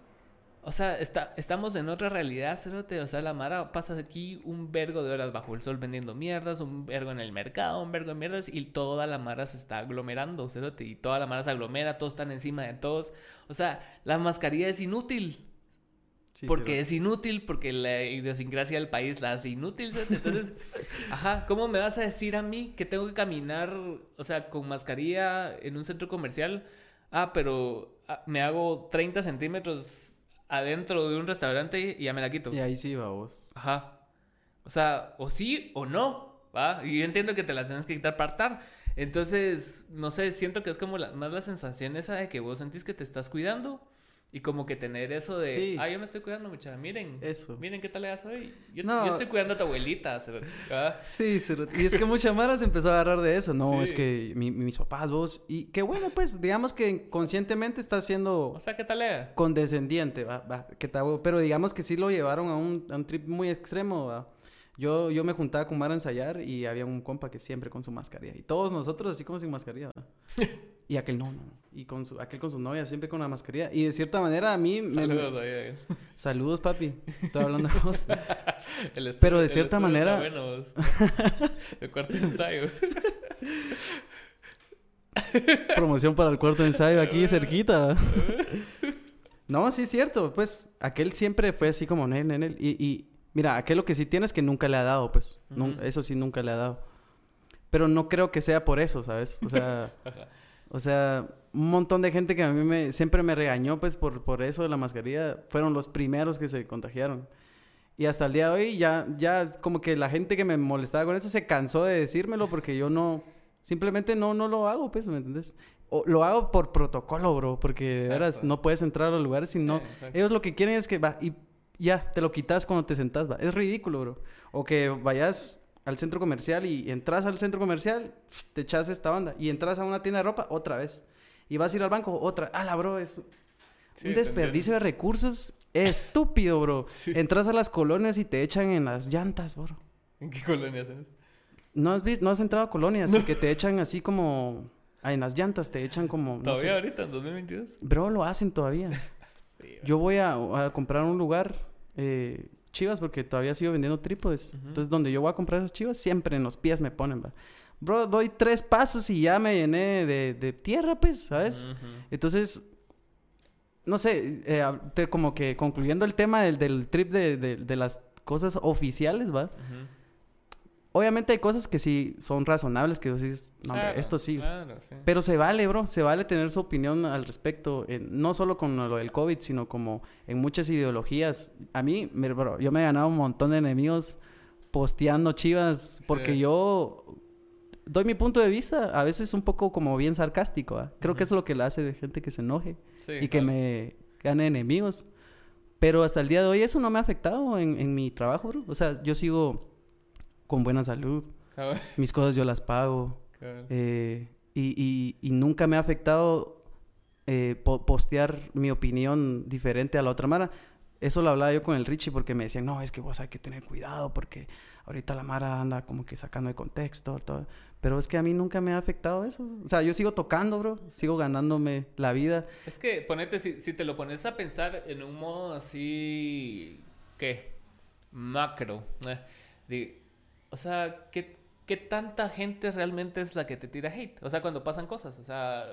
o sea, está, estamos en otra realidad, cerote. O sea, la Mara pasa aquí un vergo de horas bajo el sol vendiendo mierdas, un vergo en el mercado, un vergo de mierdas, y toda la Mara se está aglomerando, cerote. Y toda la Mara se aglomera, todos están encima de todos. O sea, la mascarilla es inútil. sí, porque sí, es inútil, porque la idiosincrasia del país la hace inútil. cerote. Entonces, <laughs> ajá, ¿cómo me vas a decir a mí que tengo que caminar, o sea, con mascarilla en un centro comercial? Ah, pero ah, me hago 30 centímetros adentro de un restaurante y ya me la quito. Y ahí sí va vos. Ajá. O sea, o sí o no, ¿va? Y yo entiendo que te las tienes que quitar para hartar. Entonces, no sé, siento que es como la- más la sensación esa de que vos sentís que te estás cuidando y como que tener eso de, Sí. ah, yo me estoy cuidando, mucha, miren, Eso. miren qué tal le hoy. Yo, No. yo estoy cuidando a tu abuelita, ¿va? Sí, y es que mucha Mara se empezó a agarrar de eso. No, Sí. es que mi- mis papás, vos. Y qué bueno, pues, digamos que conscientemente está siendo O sea, ¿qué tal le condescendiente, va, va, que está huevo. Pero digamos que sí lo llevaron a un, a un trip muy extremo, va. Yo, yo me juntaba con Mara a ensayar y había un compa que siempre con su mascarilla. Y todos nosotros así como sin mascarilla, va. <laughs> Y aquel no, no. Y con su, aquel con su novia siempre con la mascarilla. Y de cierta manera a mí... me- Saludos ahí, ahí. Saludos, papi. Estoy hablando de vos. <laughs> El Pero de el cierta está manera- bueno, el cuarto <laughs> ensayo. Promoción para el cuarto ensayo aquí <laughs> cerquita. No, sí es cierto. Pues aquel siempre fue así como nel, nel. Y, y mira, aquel lo que sí tiene es que nunca le ha dado, pues. Eso sí nunca le ha dado. Pero no creo que sea por eso, ¿sabes? O sea, Ajá. O sea, un montón de gente que a mí me, siempre me regañó, pues, por, por eso de la mascarilla, fueron los primeros que se contagiaron. Y hasta el día de hoy ya, ya como que la gente que me molestaba con eso se cansó de decírmelo porque yo no, simplemente no, no lo hago, pues, ¿me entiendes? O lo hago por protocolo, bro, porque de veras no puedes entrar a los lugares si no... Sí. Ellos lo que quieren es que va y ya, te lo quitas cuando te sentás, va. Es ridículo, bro. O que vayas al centro comercial y entras al centro comercial, te echas esta banda. Y entras a una tienda de ropa, otra vez. Y vas a ir al banco, otra. Ah, la bro, es Sí, un desperdicio de recursos estúpido, bro. <laughs> Sí. Entras a las colonias y te echan en las llantas, bro. ¿En qué colonia hacen eso? ¿No has, visto, no has entrado a colonias que te echan así como... ah, en las llantas te echan como... no ¿Todavía sé. ahorita, en 2022? Bro, lo hacen todavía. <laughs> Sí. Yo voy a, a comprar un lugar, eh, chivas, porque todavía sigo vendiendo trípodes. Entonces, donde yo voy a comprar esas chivas, siempre en los pies me ponen, va. bro, doy tres pasos y ya me llené de, de tierra, pues, ¿sabes? Entonces, no sé, eh, te- como que concluyendo el tema del, del trip de, de- de las cosas oficiales, ¿va? Ujú. Obviamente hay cosas que sí son razonables, que dices, no, hombre, Claro, esto sí. Claro, sí. Pero se vale, bro, se vale tener su opinión al respecto, no solo con lo del COVID, sino como en muchas ideologías. A mí, mira, bro, yo me he ganado un montón de enemigos posteando chivas porque Sí. yo doy mi punto de vista, a veces un poco como bien sarcástico. ¿ah? Creo que eso es lo que le hace de gente que se enoje Sí, y que me gane enemigos. Pero hasta el día de hoy eso no me ha afectado en, en mi trabajo, bro. O sea, yo sigo con buena salud, Cabal, mis cosas yo las pago. Eh, y, y- y nunca me ha afectado eh, po- postear mi opinión diferente a la otra Mara. Eso lo hablaba yo con el Richie porque me decían, no, es que vos hay que tener cuidado porque ahorita la Mara anda como que sacando de contexto. todo". Pero es que a mí nunca me ha afectado eso. O sea, yo sigo tocando, bro. Sigo ganándome la vida. Es que ponete, si, si te lo pones a pensar en un modo así, ¿qué? Macro. eh, o sea, ¿qué, ¿qué tanta gente realmente es la que te tira hate? O sea, cuando pasan cosas, o sea,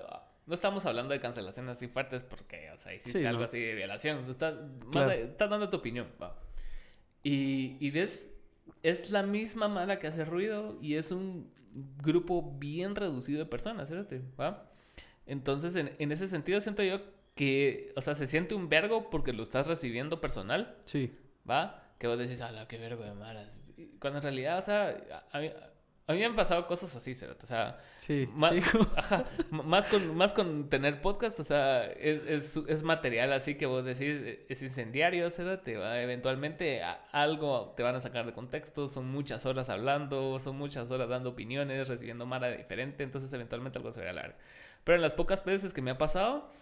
no estamos hablando de cancelaciones así fuertes porque, o sea, hiciste Sí, algo no. así de violación, o sea, estás, Claro. estás dando tu opinión, va. Y, y ves, es la misma mala que hace ruido y es un grupo bien reducido de personas, fíjate, ¿va? Entonces, en, en ese sentido, siento yo que, o sea, se siente un vergo porque lo estás recibiendo personal, Sí. ¿va? Que vos decís, ala, qué vergo de maras. Cuando en realidad, o sea, a, mí, a mí me han pasado cosas así, cerote, o sea, Sí. Hijo. <laughs> Ajá, más con, más con tener podcast, o sea, es, es, es material así que vos decís, eh, es incendiario, te va eventualmente a- algo te van a sacar de contexto, son muchas horas hablando, son muchas horas dando opiniones, recibiendo mara diferente, entonces eventualmente algo se va a hablar. Pero en las pocas veces que me ha pasado,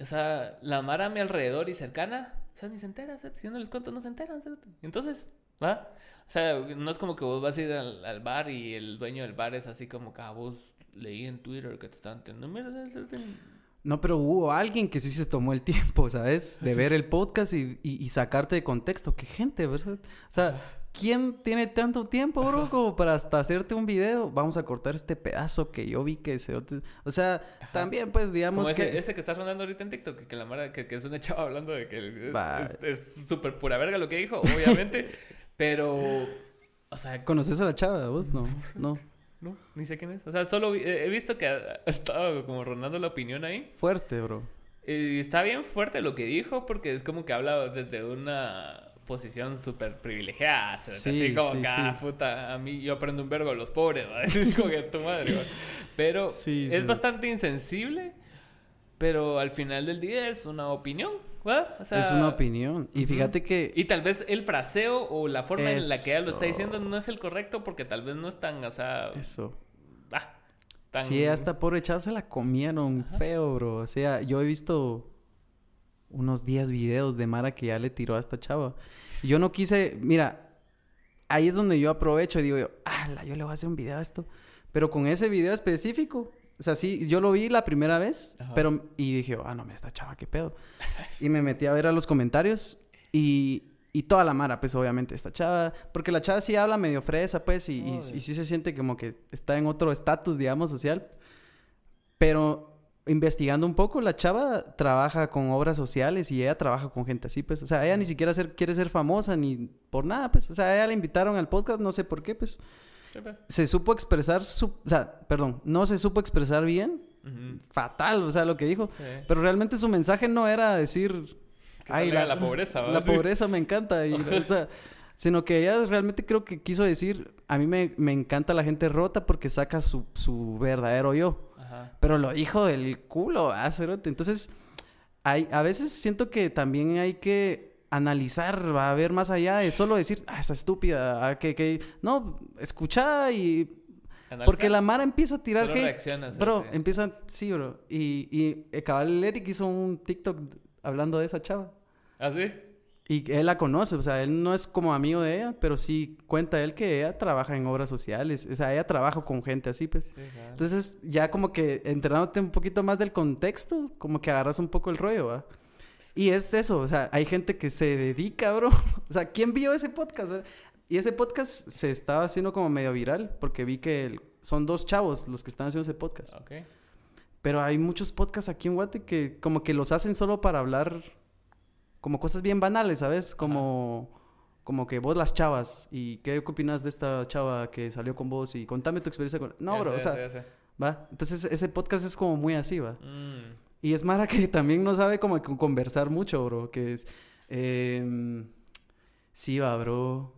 o sea, la mara a mi alrededor y cercana, o sea, ni se entera, cerote, si yo no les cuento, no se enteran, cerote. Entonces, ¿va? O sea, no es como que vos vas a ir al, al bar y el dueño del bar es así como que a vos leí en Twitter que te están teniendo. No, pero hubo alguien que sí se tomó el <laughs> tiempo, ¿sabes? De ver el podcast y, y- y sacarte de contexto. ¿Qué gente, verdad? O sea, ¿quién tiene tanto tiempo, bro, como para hasta hacerte un video? Vamos a cortar este pedazo que yo vi que se... O sea, también, pues, digamos Como que... ese, ese que está rondando ahorita en TikTok, que, que la mara, que, que es una chava hablando de que es- súper pura verga lo que dijo, obviamente, <laughs> pero, o sea, ¿Conoces a la chava, vos? No, no. no, ni sé quién es. O sea, solo vi- he visto que ha, ha estado como rondando la opinión ahí. Fuerte, bro. Y está bien fuerte lo que dijo, porque es como que habla desde una posición súper privilegiada. así como sí, que, sí. puta, a mí yo aprendo un vergo de los pobres, ¿va? <laughs> Es como que tu madre. Pero <laughs> es bastante insensible, pero al final del día es una opinión, ¿va? O sea, es una opinión. Y fíjate que... Y tal vez el fraseo o la forma en la que ella lo está diciendo no es el correcto, porque tal vez no es tan, o sea, Eso. ah, tan... Sí, hasta pobre chava se la comieron feo, bro. O sea, yo he visto unos 10 videos de Mara que ya le tiró a esta chava. Y Yo no quise, mira, ahí es donde yo aprovecho y digo yo, ala, yo le voy a hacer un video a esto. Pero con ese video específico, o sea, sí, yo lo vi la primera vez, Ajá. pero, y dije, ah, no, me esta chava, qué pedo. y me metí a ver a los comentarios y, y toda la Mara, pues obviamente, esta chava, porque la chava sí habla medio fresa, pues, y, y- y sí se siente como que está en otro estatus, digamos, social. Pero investigando un poco, la chava trabaja con obras sociales y ella trabaja con gente así, pues. O sea, ella ni siquiera ser- quiere ser famosa ni por nada, pues. O sea, ella la invitaron al podcast, no sé por qué, pues. Pues. Se supo expresar su... O sea, perdón, no se supo expresar bien. Fatal, o sea, lo que dijo. Sí. Pero realmente su mensaje no era decir... Que salga la pobreza, ¿va? La pobreza me encanta. Y, o sea, sino que ella realmente creo que quiso decir... A mí me, me encanta la gente rota porque saca su, su verdadero yo. Ajá. Pero lo dijo del culo, ah, cerote. Entonces, hay, a veces siento que también hay que analizar, va a ver más allá de solo decir, ah, esa estúpida, ah, que, que... No, escucha y... Analizar. Porque la Mara empieza a tirar hate. Bro, cerote. empieza... Sí, bro. Y, y eh, cabal el Eric hizo un TikTok hablando de esa chava. ¿Ah, sí? Y él la conoce, o sea, él no es como amigo de ella, pero sí cuenta él que ella trabaja en obras sociales. O sea, ella trabaja con gente así, pues. Sí, claro. Entonces, ya como que enterándote un poquito más del contexto, como que agarras un poco el rollo, ¿va? Y es eso, o sea, hay gente que se dedica, bro. <laughs> O sea, ¿quién vio ese podcast? Y ese podcast se estaba haciendo como medio viral porque vi que el- son dos chavos los que están haciendo ese podcast. Ok. Pero hay muchos podcasts aquí en Guate que como que los hacen solo para hablar como cosas bien banales, ¿sabes? Como, como que vos las chavas y qué opinas de esta chava que salió con vos y contame tu experiencia con... No, Ya bro, sé, o sea, sé, va. Entonces ese podcast es como muy así, va. Mm. Y es Mara que <laughs> también no sabe como conversar mucho, bro. Que es... em, sí, va, bro.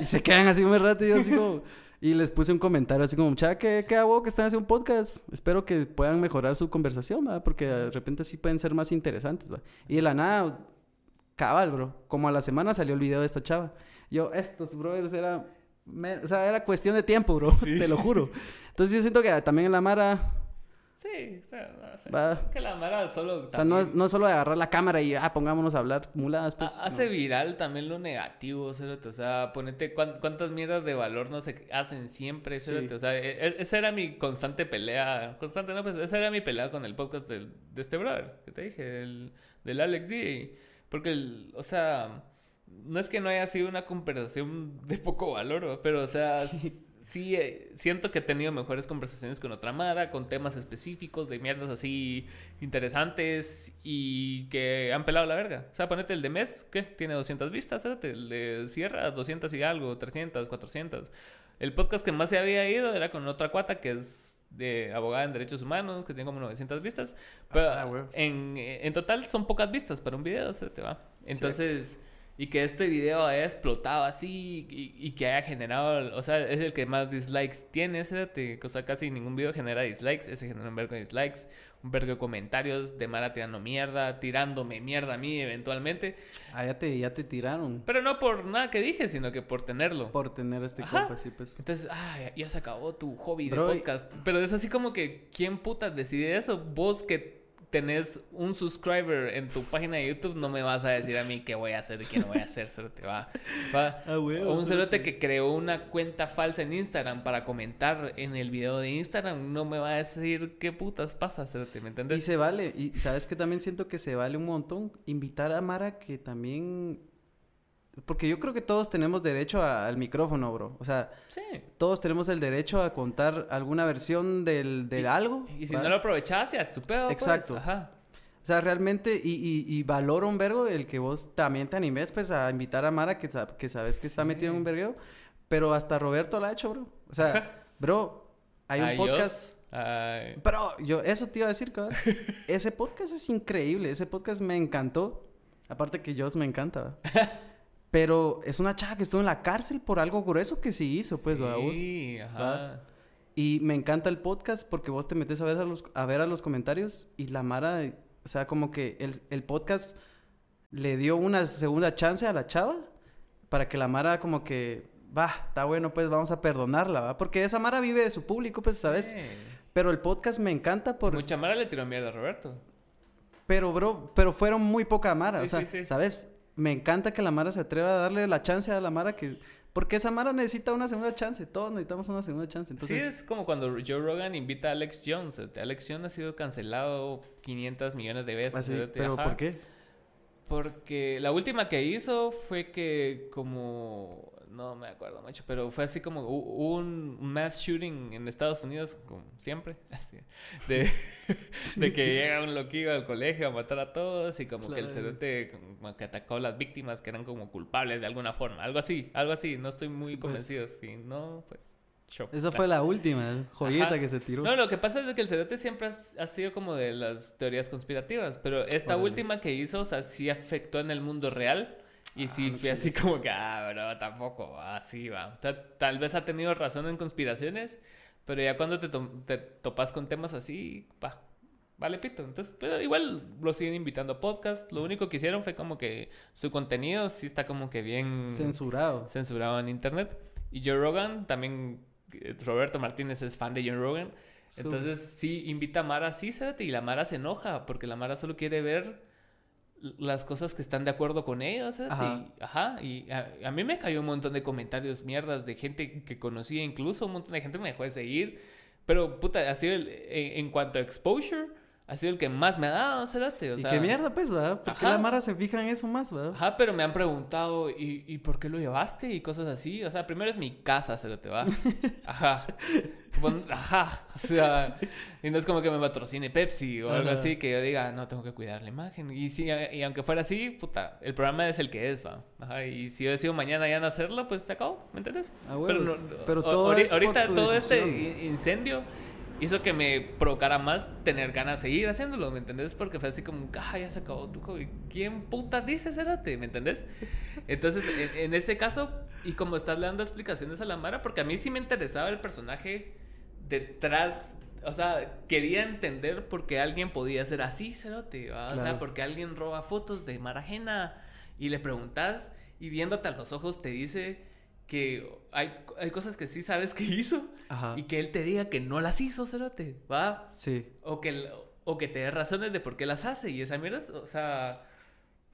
Y se <laughs> quedan así un rato y yo así como... Y les puse un comentario así como, ¿qué, qué hago que están haciendo un podcast? Espero que puedan mejorar su conversación, ¿va? Porque de repente sí pueden ser más interesantes, ¿va? Y de la nada, cabal, bro. Como a la semana salió el video de esta chava. Yo, estos brothers era... me- o sea, era cuestión de tiempo, bro. <laughs> Te lo juro. Entonces yo siento que también en la Mara... Sí, o sea, no sé. Va. Que la Mara solo. O sea, no es, no es solo de agarrar la cámara y, ah, pongámonos a hablar muladas, pues. Ha- hace no. viral también lo negativo, cerote. O sea, ponete cuán- cuántas mierdas de valor no se hacen siempre, Sí. O sea, e- e- esa era mi constante pelea. Constante, no, pues esa era mi pelea con el podcast del- de este brother que te dije, el, del Alex D. Porque, el- o sea, no es que no haya sido una conversación de poco valor, ¿va? pero, o sea, <laughs> sí eh, siento que he tenido mejores conversaciones con otra Mara, con temas específicos de mierdas así interesantes y que han pelado la verga. O sea, ponete el de mes, ¿qué? Tiene 200 vistas, espérate, el de Sierra, 200 y algo, 300, 400. El podcast que más se había ido era con otra cuata que es de abogada en derechos humanos, que tiene como 900 vistas. Pero Ah, en, en total son pocas vistas para un video, se te va. Entonces, y que este video haya explotado así y, y que haya generado, o sea, es el que más dislikes tiene, ese o sea, casi ningún video genera dislikes, ese genera un vergo de dislikes, un vergo de comentarios de Mara tirando mierda, tirándome mierda a mí eventualmente, Ah, ya te, ya te tiraron pero no por nada que dije, sino que por tenerlo. por tener este compa, sí, pues. Entonces, ah, ya- ya se acabó tu hobby Bro, de y- podcast. Pero es así como que, ¿quién putas decide eso? Vos que tenés un subscriber en tu página de YouTube, no me vas a decir a mí qué voy a hacer y qué no voy a hacer, cerote, va. va. <laughs> Ah, o un cerote que creó una cuenta falsa en Instagram para comentar en el video de Instagram, no me va a decir qué putas pasa, cerote, ¿me Y entendés? se vale, y sabes que también siento que se vale un montón invitar a Mara que también... Porque yo creo que todos tenemos derecho a- al micrófono, bro. O sea, Sí. todos tenemos el derecho a contar alguna versión del, del Y- algo. Y si ¿va? no lo aprovechás, ya tu pedo, pues. Exacto. Ajá. O sea, realmente, y, y, y valoro un vergo el que vos también te animes, pues, a invitar a Mara que, que sabes que está Sí. metido en un vergueo. Pero hasta Roberto lo ha hecho, bro. O sea, <laughs> bro, hay un podcast... Ay. Pero yo, eso te iba a decir, cabrón. <laughs> Ese podcast es increíble. Ese podcast me encantó. Aparte que Joss me encanta. <laughs> Pero es una chava que estuvo en la cárcel por algo grueso que sí hizo, pues, ¿va, vos? Sí, ajá. Y me encanta el podcast porque vos te metes a ver a los, a ver a los comentarios y la Mara, o sea, como que el, el podcast le dio una segunda chance a la chava para que la Mara como que, va, está bueno, pues vamos a perdonarla, ¿va? Porque esa Mara vive de su público, pues, ¿sabes? Sí. Pero el podcast me encanta por... Mucha Mara le tiró mierda a Roberto. Pero, bro, pero fueron muy poca Mara, Sí, o sea, sí, sí. ¿sabes? Me encanta que la Mara se atreva a darle la chance a la Mara que... Porque esa Mara necesita una segunda chance, todos necesitamos una segunda chance, entonces... sí, es como cuando Joe Rogan invita a Alex Jones. Alex Jones ha sido cancelado 500 millones de veces. así, cerote, pero ajá. ¿por qué? Porque la última que hizo fue que como... No me acuerdo mucho, pero fue así como un mass shooting en Estados Unidos, como siempre, <laughs> así, de, <laughs> de que llega un loquillo al colegio a matar a todos y como que el cerote como que atacó a las víctimas que eran como culpables de alguna forma, algo así, algo así, no estoy muy Sí, pues. convencido, si no, pues... show. Esa fue la última joyita Ajá. que se tiró. No, lo que pasa es que el cerote siempre ha, ha sido como de las teorías conspirativas, pero esta Órale. última que hizo, o sea, sí afectó en el mundo real y Ah, sí no fue así como que, ah, bro, tampoco, así va. O sea, tal vez ha tenido razón en conspiraciones, pero ya cuando te, to- te topas con temas así, pa, vale pito. Entonces, pero igual lo siguen invitando a podcast. Lo único que hicieron fue como que su contenido sí está como que bien Censurado. censurado en internet. Y Joe Rogan, también eh, Roberto Martínez es fan de Joe Rogan. Entonces sí invita a Mara así, ¿sabes? Y la Mara se enoja porque la Mara solo quiere ver las cosas que están de acuerdo con ellos. Ajá. Y, ajá, y a, a mí me cayó un montón de comentarios mierdas de gente que conocía, incluso un montón de gente me dejó de seguir. Pero, puta, ha sido el- en, en cuanto a exposure, ha sido el que más me ha dado, cerote. O y sea, qué mierda, pues, ¿verdad? ¿Por qué Ajá. la Mara se fija en eso más, verdad? Ajá, pero me han preguntado, ¿y, ¿y por qué lo llevaste? Y cosas así. O sea, primero es mi casa, se lo te va. <laughs> Ajá. Bueno, ajá. O sea, y no es como que me patrocine Pepsi o algo Ajá. así que yo diga, no, tengo que cuidar la imagen. Y sí, y aunque fuera así, puta, el programa es el que es, va. Ajá. Y si yo decido mañana ya no hacerlo, pues se acabó, ¿me entiendes? Ah, pero huevos. no- Pero o- todo ahori- es por ahorita tu todo este decisión. in- incendio hizo que me provocara más tener ganas de seguir haciéndolo, ¿me entendés? Porque fue así como, ah, ya se acabó tu hobby. ¿Quién puta dice Cérate? ¿Me entendés? Entonces, en, en ese caso, y como estás le dando explicaciones a la Mara, porque a mí sí me interesaba el personaje detrás. O sea, quería entender por qué alguien podía ser así, Cerote. O sea, porque alguien roba fotos de Mara ajena y le preguntas y viéndote a los ojos te dice que hay, hay cosas que sí sabes que hizo Ajá. y que él te diga que no las hizo, Cerote, ¿va? Sí. O que, o que te dé razones de por qué las hace. Y esa mierda, o sea,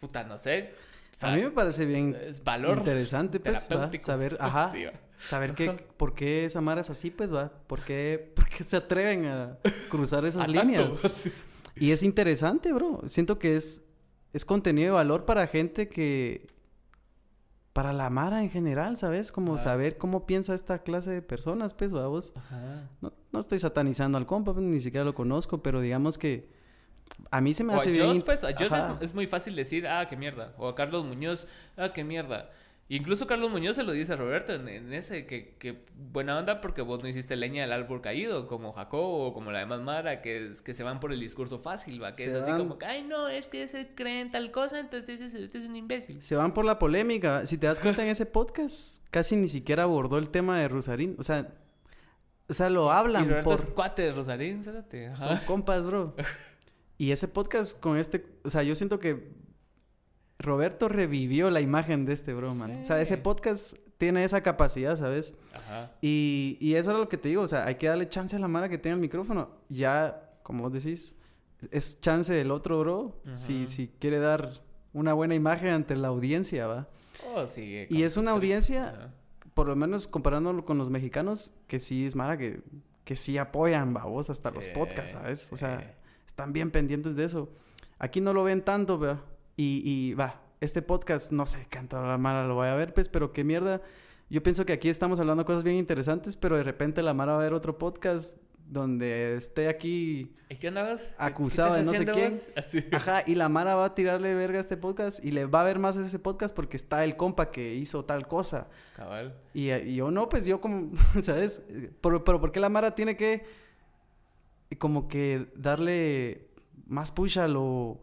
puta, no sé. O sea, a mí me parece bien es valor interesante, pues. Saber, <laughs> ajá, Sí, va. saber Ajá. por qué esa Mara es así, pues, va. ¿Por qué, por qué se atreven a cruzar esas <laughs> A tanto, líneas? <laughs> sí. Y es interesante, bro. Siento que es, es contenido de valor para gente que... Para la Mara en general, ¿sabes? Como Ajá. saber cómo piensa esta clase de personas, pues, vamos. Ajá. No, no estoy satanizando al compa, pues, ni siquiera lo conozco, pero digamos que a mí se me O a hace bien... Joss, pues, a Joss es, es muy fácil decir, ah, qué mierda. O a Carlos Muñoz, ah, qué mierda. Incluso Carlos Muñoz se lo dice a Roberto en, en ese, que, que buena onda porque vos no hiciste leña del árbol caído, como Jacobo o como la demás Mara, que, es- que se van por el discurso fácil, va, que Se es así van- como, que, ay, no, es que se creen tal cosa, entonces ese es un imbécil. Se van por la polémica. Si te das cuenta en ese podcast, casi ni siquiera abordó el tema de Rosarín. O sea, o sea, lo hablan Y Roberto por... es cuate de Rosarín. Son compas, bro. <laughs> Y ese podcast con este... O sea, yo siento que Roberto revivió la imagen de este bro, man. O sea, ese podcast tiene esa capacidad, ¿sabes? Ajá. Y, y eso era lo que te digo. O sea, hay que darle chance a la mara que tenga el micrófono. Ya, como vos decís, es chance del otro, bro. Si, Ajá. si quiere dar una buena imagen ante la audiencia, ¿va? Oh, sí, Y es una audiencia Ajá. por lo menos comparándolo con los mexicanos, que sí es Mara que, que sí apoyan, babos, hasta los podcasts, ¿sabes? O sea, están bien pendientes de eso. Aquí no lo ven tanto, ¿verdad? Y, y va, este podcast, no sé qué tanto la Mara lo vaya a ver, pues, pero qué mierda. Yo pienso que aquí estamos hablando de cosas bien interesantes, pero de repente la Mara va a ver otro podcast donde esté aquí, ¿Y qué andabas? ¿Qué- Acusado qué de no sé vos? Así. ajá, y la Mara va a tirarle verga a este podcast y le va a ver más a ese podcast porque está el compa que hizo tal cosa. Cabal. Y, y yo no, pues yo como, <laughs> ¿sabes? Pero, pero ¿por qué la Mara tiene que como que darle más push a lo...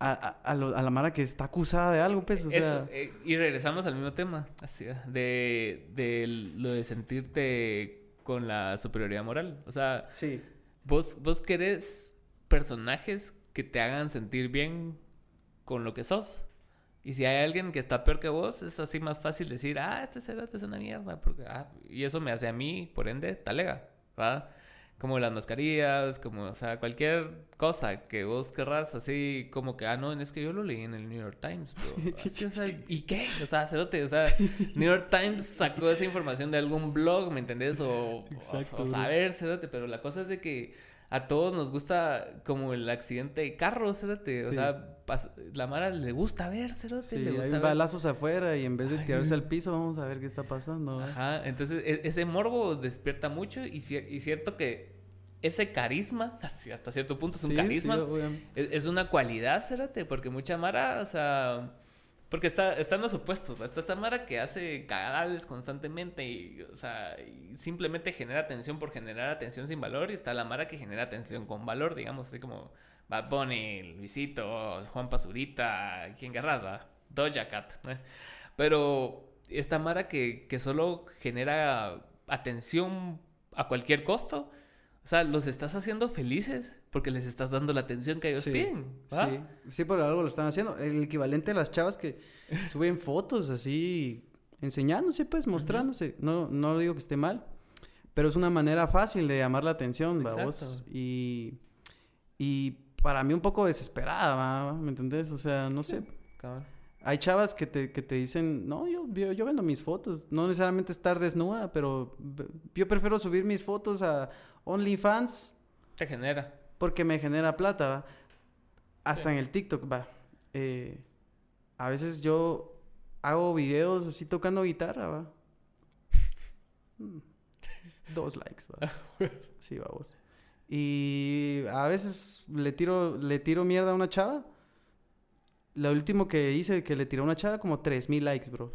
A, a, a lo- a la Mara que está acusada de algo, pues, o Eso, sea... eh, y regresamos al mismo tema, así, de, de lo de sentirte con la superioridad moral. O sea, Sí. vos, vos querés personajes que te hagan sentir bien con lo que sos. Y si hay alguien que está peor que vos, es así más fácil decir, ah, este cerote es una mierda. Porque, ah, y eso me hace a mí, por ende, talega, ¿va? Como las mascarillas, como, o sea, cualquier cosa que vos querrás, así como que, ah, no, es que yo lo leí en el New York Times, pero, así, o sea, <laughs> ¿y qué? O sea, cerote, o sea, New York Times sacó esa información de algún blog, ¿me entendés? O, Exacto, o, saber, cerote, pero la cosa es de que a todos nos gusta como el accidente de carro, cerote, o Sí. sea, la Mara le gusta ver, cerote, Sí, le hay gusta ver. balazos afuera y en vez de Ay, tirarse al piso, vamos a ver qué está pasando. Ajá, entonces e- ese morbo despierta mucho y, cier- y cierto que ese carisma, <laughs> hasta cierto punto es un Sí, carisma, sí, es, es una cualidad, cérate, porque mucha Mara, o sea, porque está, están los opuestos, está esta Mara que hace cagadales constantemente y, o sea, simplemente genera atención por generar atención sin valor y está la Mara que genera atención con valor, digamos, así como Bad Bunny, Luisito, Juan Pazurita, ¿quién querrás, va? Doja Cat. Pero esta Mara que, que solo genera atención a cualquier costo, o sea, los estás haciendo felices porque les estás dando la atención que ellos Sí, piden. ¿va? Sí, sí, por algo lo están haciendo. El equivalente a las chavas que <laughs> suben fotos así, enseñándose, pues, mostrándose. No, no digo que esté mal, pero es una manera fácil de llamar la atención. Exacto. Y, y para mí un poco desesperada, ¿va? ¿me entendés? O sea, no sé. Cabal. Hay chavas que te, que te dicen, no, yo, yo, yo vendo mis fotos. No necesariamente estar desnuda, pero yo prefiero subir mis fotos a OnlyFans Te genera. porque me genera plata, ¿va? Hasta en el TikTok, va. Eh, a veces yo hago videos así tocando guitarra, va. Mm, Dos likes, va. <laughs> Sí, vamos. Y a veces le tiro, le tiro mierda a una chava. Lo último que hice que le tiré a una chava como 3000 likes, bro.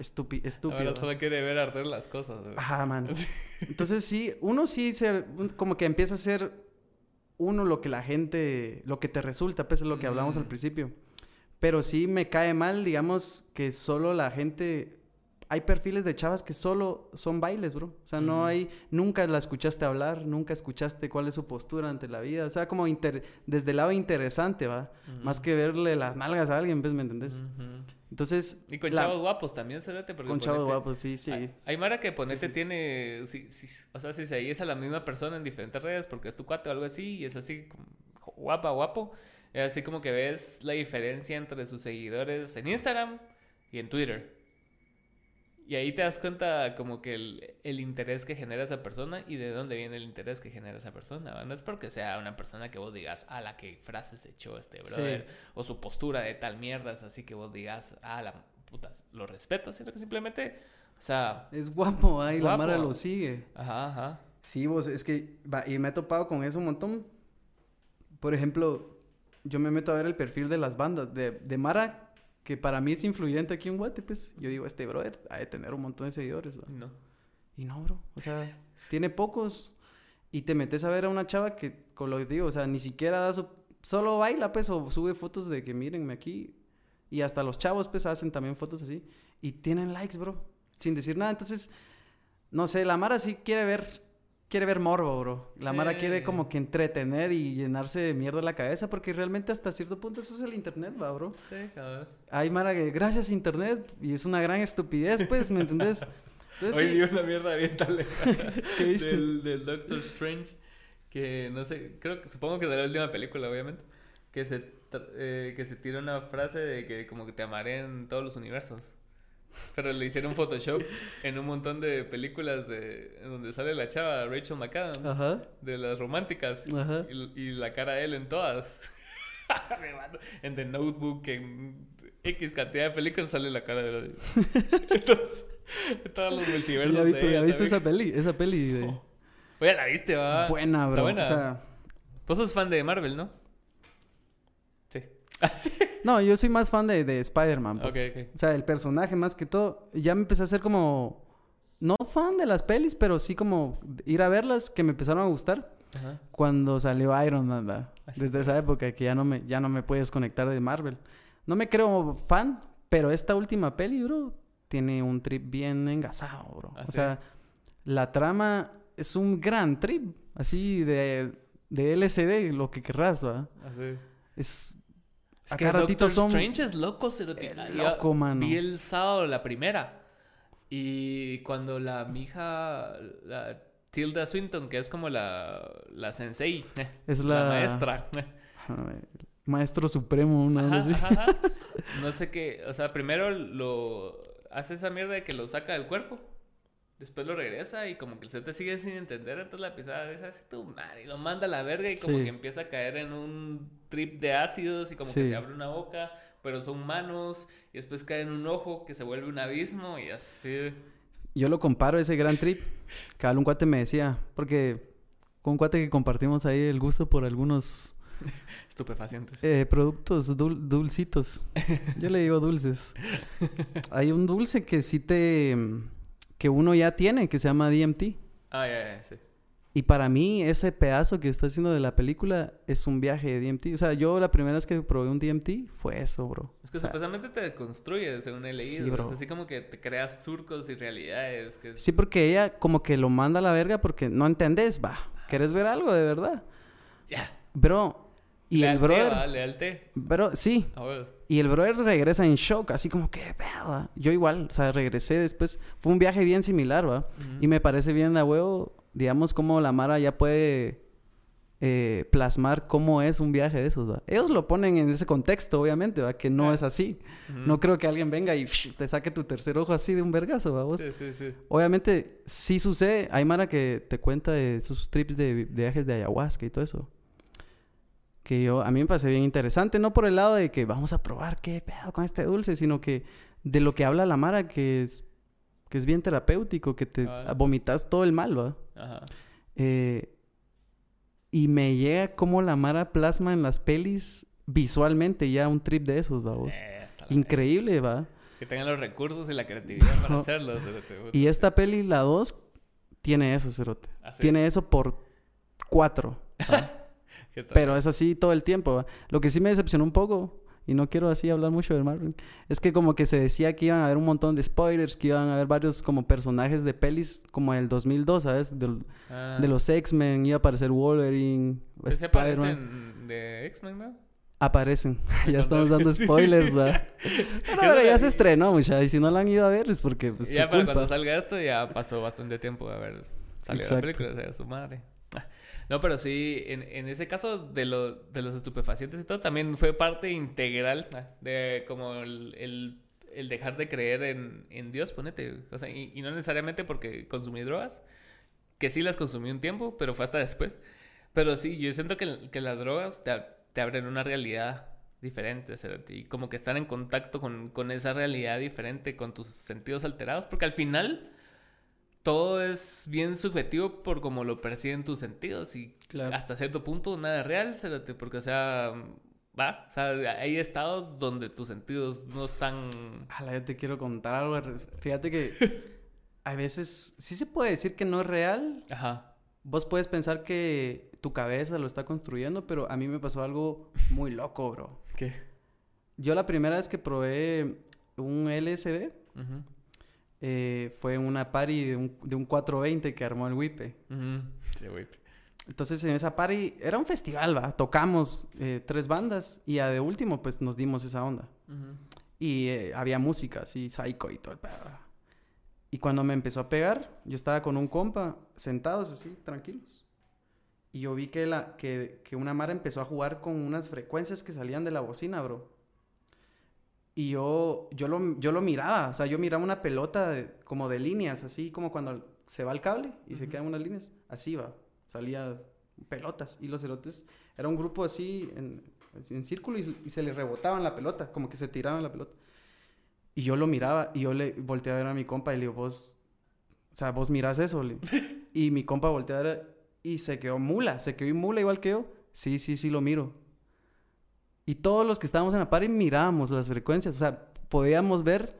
Estúpi- estúpido. Ahora solo quiere ver arder las cosas. güey. Ajá, man. <laughs> Entonces sí, uno sí se como que empieza a hacer uno lo que la gente, lo que te resulta, pues es lo que hablamos al Mm. principio. Pero sí me cae mal, digamos, que solo la gente hay perfiles de chavas que solo son bailes, bro. O sea, no hay nunca la escuchaste hablar, nunca escuchaste cuál es su postura ante la vida, o sea, como inter- desde el lado interesante, va, más que verle las nalgas a alguien, pues, ¿me entendés? Ujú. Entonces, Y con la- chavos guapos también, cerote, porque con chavos ponete- guapos, sí, sí. Hay, hay Mara que ponete sí. tiene. Si, si- o sea, si seguís a la misma persona en diferentes redes porque es tu cuate o algo así y es así guapa, guapo. Es así como que ves la diferencia entre sus seguidores en Instagram y en Twitter. Y ahí te das cuenta como que el, el interés que genera esa persona y de dónde viene el interés que genera esa persona. No es porque sea una persona que vos digas, a la que frases echó este brother, o su postura de tal mierda, es así que vos digas, ah, la putas, lo respeto, sino que simplemente, o sea, Es guapo, Es la Mara lo sigue. ajá, ajá. Sí, vos, es que, va, y me he topado con eso un montón. Por ejemplo, yo me meto a ver el perfil de las bandas, de, de Mara, que para mí es influyente aquí en Guate, pues, yo digo, este brother ha de tener un montón de seguidores, ¿va? No. Y no, bro, o sea, <laughs> tiene pocos, y te metes a ver a una chava que, con lo que digo, o sea, ni siquiera da su, solo baila, pues, o sube fotos de que mírenme aquí, y hasta los chavos, pues, hacen también fotos así, y tienen likes, bro, sin decir nada, entonces, no sé, la Mara sí quiere ver, quiere ver morbo, bro, la Mara quiere como que entretener y llenarse de mierda la cabeza, porque realmente hasta cierto punto eso es el internet, va, bro. Sí, cabrón. Hay Mara que, gracias internet, y es una gran estupidez, pues, ¿me entendés? Entonces, Hoy sí. vi una mierda bien talejada <laughs> ¿Qué viste? del, del Doctor Strange. Que no sé, creo que supongo que de la última película, obviamente. Que se, eh, que se tira una frase de que como que te amaré en todos los universos. Pero le hicieron Photoshop en un montón de películas de en donde sale la chava Rachel McAdams Ajá, de las románticas ajá. y, y la cara de él en todas. <laughs> En The Notebook, en X cantidad de películas sale la cara de él. <laughs> Entonces, en todos los multiversos. Ya, vi- de pero ya ella viste esa peli, esa peli de... Oh. Oye, la viste, va. Buena, Está bro. buena. O sea, Vos sos fan de Marvel, ¿no? Ah, <laughs> no, yo soy más fan de, de Spider-Man, pues. Ok, ok. O sea, el personaje más que todo. Ya me empecé a ser como... No fan de las pelis, pero sí como ir a verlas que me empezaron a gustar Ajá. cuando salió Iron Man, ¿verdad? Así Desde esa época que ya no me ya no me puedes conectar de Marvel. No me creo fan, pero esta última peli, bro, tiene un trip bien engasado, bro. ¿Ah, o sí? sea, la trama es un gran trip, así de de LCD, lo que querrás, ¿va? Así. Es Es que Doctor son- Strange es loco, se Es loco, mano. Vi el sábado la primera. Y cuando la mija, la Tilda Swinton, que es como la, la sensei, eh, es la, la, maestra. Maestro supremo, una Ajá, ajá, ajá. <laughs> No sé qué, o sea, primero lo hace esa mierda de que lo saca del cuerpo. Después lo regresa y como que el te sigue sin entender, entonces la pisada dice así tu madre y lo manda a la verga y como Sí. que empieza a caer en un trip de ácidos y como que se abre una boca, pero son manos y después cae en un ojo que se vuelve un abismo y así. Yo lo comparo ese gran trip. <laughs> Cada un cuate me decía, porque con un cuate que compartimos ahí el gusto por algunos <laughs> Estupefacientes. eh, productos dul- dulcitos. <laughs> Yo le digo dulces. Hay un dulce que sí te... que uno ya tiene, que se llama DMT. Ah, ya, ya, sí. Y para mí ese pedazo que está haciendo de la película es un viaje de DMT. O sea, yo la primera vez que probé un DMT fue eso, bro. Es que O sea, supuestamente te deconstruye, según he leído. Sí, bro. Es así como que te creas surcos y realidades. Que Sí, porque ella como que lo manda a la verga porque no entendés, va. ¿Querés ver algo de verdad? Ya. Bro, y el brother... va, lealté. Bro, sí, A. Y el brother regresa en shock, así como que, pedo. Yo igual, o sea, regresé después. Fue un viaje bien similar, ¿va? Y me parece bien a huevo, digamos, como la Mara ya puede eh, plasmar cómo es un viaje de esos, ¿va? Ellos lo ponen en ese contexto, obviamente, ¿va? Que no es así. No creo que alguien venga y te saque tu tercer ojo así de un vergazo, ¿va? Vos? Sí, sí, sí. Obviamente, sí sucede. Hay Mara que te cuenta de sus trips de viajes de ayahuasca y todo eso. Que yo, a mí me parece bien interesante. No por el lado de que vamos a probar qué pedo con este dulce, sino que de lo que habla la Mara, que es, que es bien terapéutico, que te Ah. vomitas todo el mal, ¿va? Ajá. Eh, y me llega como la Mara plasma en las pelis visualmente ya un trip de esos, la Increíble, ¿va? Que tengan los recursos y la creatividad para <laughs> hacerlo. cerote. Y esta peli, la 2, tiene eso, Cerote. Así. Tiene eso por cuatro. <laughs> Pero es así todo el tiempo. ¿va? Lo que sí me decepcionó un poco, y no quiero así hablar mucho del Marvel, es que como que se decía que iban a haber un montón de spoilers, que iban a haber varios como personajes de pelis como el 2002, ¿sabes? Del- Ah. De los X-Men, iba a aparecer Wolverine, ¿Pues se Spider-Man. parecen de X-Men, no? Aparecen. <laughs> ya estamos dando <laughs> spoilers, ¿va? <laughs> Pero, pero ya se estrenó, mucha. Y si no la han ido a ver es porque pues, ya para culpa. cuando salga esto ya pasó bastante tiempo a ver salió la Exacto. película, o sea, su madre. No, pero sí, en, en ese caso de, lo, de los estupefacientes y todo, también fue parte integral de como el, el, el dejar de creer en, en Dios, ponete. O sea, y, y no necesariamente porque consumí drogas, que sí las consumí un tiempo, pero fue hasta después. Pero sí, yo siento que, que las drogas te, te abren una realidad diferente, y como que estar en contacto con, con esa realidad diferente, con tus sentidos alterados, porque al final todo es bien subjetivo por cómo lo perciben tus sentidos y Claro. hasta cierto punto nada es real, porque o sea, va, o sea, hay estados donde tus sentidos no están... Ala, yo te quiero contar algo. Fíjate que <laughs> a veces sí se puede decir que no es real. Ajá. Vos puedes pensar que tu cabeza lo está construyendo, pero a mí me pasó algo muy loco, bro. ¿Qué? Yo la primera vez que probé un LSD Ujú, eh, fue una party de un, de un 420 que armó el Wipe. Sí. Entonces en esa party era un festival, va. Tocamos eh, tres bandas y a de último pues nos dimos esa onda. Y eh, había música así, psycho y todo el pedo. Y cuando me empezó a pegar, yo estaba con un compa, sentados así, tranquilos. Y yo vi que, la, que, que una mara empezó a jugar con unas frecuencias que salían de la bocina, bro. Y yo, yo, lo, yo lo miraba, o sea, yo miraba una pelota de- como de líneas, así como cuando se va el cable y se quedan unas líneas. Así va, salía pelotas. Y los elotes, era un grupo así en, en círculo y, y se le rebotaban la pelota, como que se tiraban la pelota. Y yo lo miraba y yo le volteé a ver a mi compa y le digo, vos, o sea, vos mirás eso. le- <laughs> y mi compa volteó a ver y se quedó mula, se quedó mula igual que yo. Sí, sí, sí, lo miro. Y todos los que estábamos en la party mirábamos las frecuencias, o sea, podíamos ver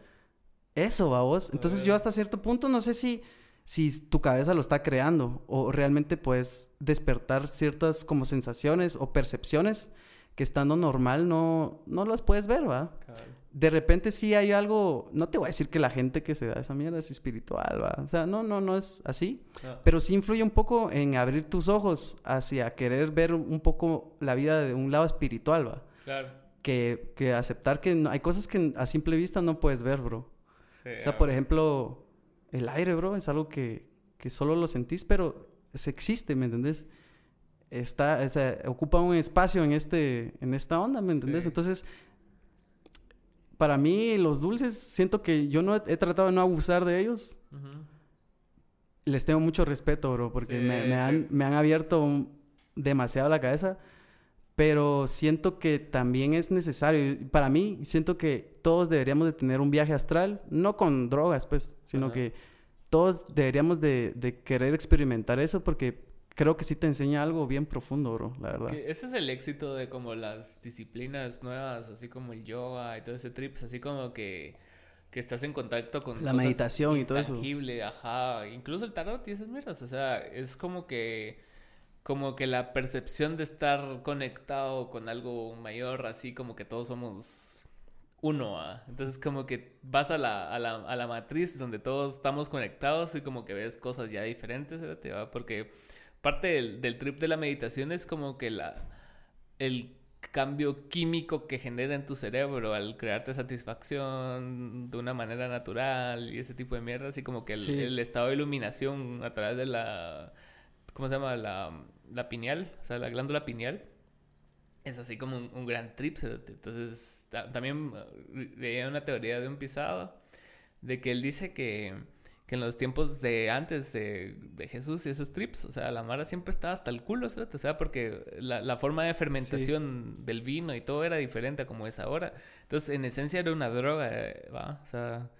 eso, vos. Entonces yo Órale. hasta cierto punto no sé si, si tu cabeza lo está creando o realmente puedes despertar ciertas como sensaciones o percepciones que estando normal no, no las puedes ver, ¿va? De repente sí hay algo, no te voy a decir que la gente que se da esa mierda es espiritual, ¿va? O sea, no, no, no es así, No. pero sí influye un poco en abrir tus ojos hacia querer ver un poco la vida de un lado espiritual, ¿va? Claro. Que, que aceptar que no- hay cosas que a simple vista no puedes ver, bro. Sí, O sea, ah, por ejemplo, el aire, bro, es algo que, que solo lo sentís, pero se existe, ¿me entendés? Está, o sea, ocupa un espacio en, este, en esta onda, ¿me entendés? Sí. Entonces, para mí, los dulces, siento que yo no he, he tratado de no abusar de ellos. ujú. Les tengo mucho respeto, bro, porque Sí, me, me han, me han abierto demasiado la cabeza. Pero siento que también es necesario. Para mí, siento que todos deberíamos de tener un viaje astral, no con drogas, pues, sino Ajá. que todos deberíamos de, de querer experimentar eso porque creo que sí te enseña algo bien profundo, bro, la verdad. Que ese es el éxito de como las disciplinas nuevas, así como el yoga y todo ese trips, así como que, que estás en contacto con La meditación y todo eso. intangible, ajá, incluso el tarot y esas mierdas, o sea, es como que como que la percepción de estar conectado con algo mayor, así como que todos somos uno, ¿ah? entonces como que vas a la, a la, a la matriz donde todos estamos conectados y como que ves cosas ya diferentes, ¿verdad? porque parte del, del trip de la meditación es como que la, el cambio químico que genera en tu cerebro al crearte satisfacción de una manera natural y ese tipo de mierda, así como que el, Sí. el estado de iluminación a través de la, ¿cómo se llama? La, la pineal, o sea, la glándula pineal, es así como un, gran trip. Entonces, también veía una teoría de un pisado de que él dice que, que en los tiempos de antes de, de, Jesús y esos trips, o sea, la mara siempre estaba hasta el culo, ¿cierto? O sea, porque la, la forma de fermentación del vino y todo era diferente a como es ahora. Entonces, en esencia era una droga, eh, ¿va? O sea,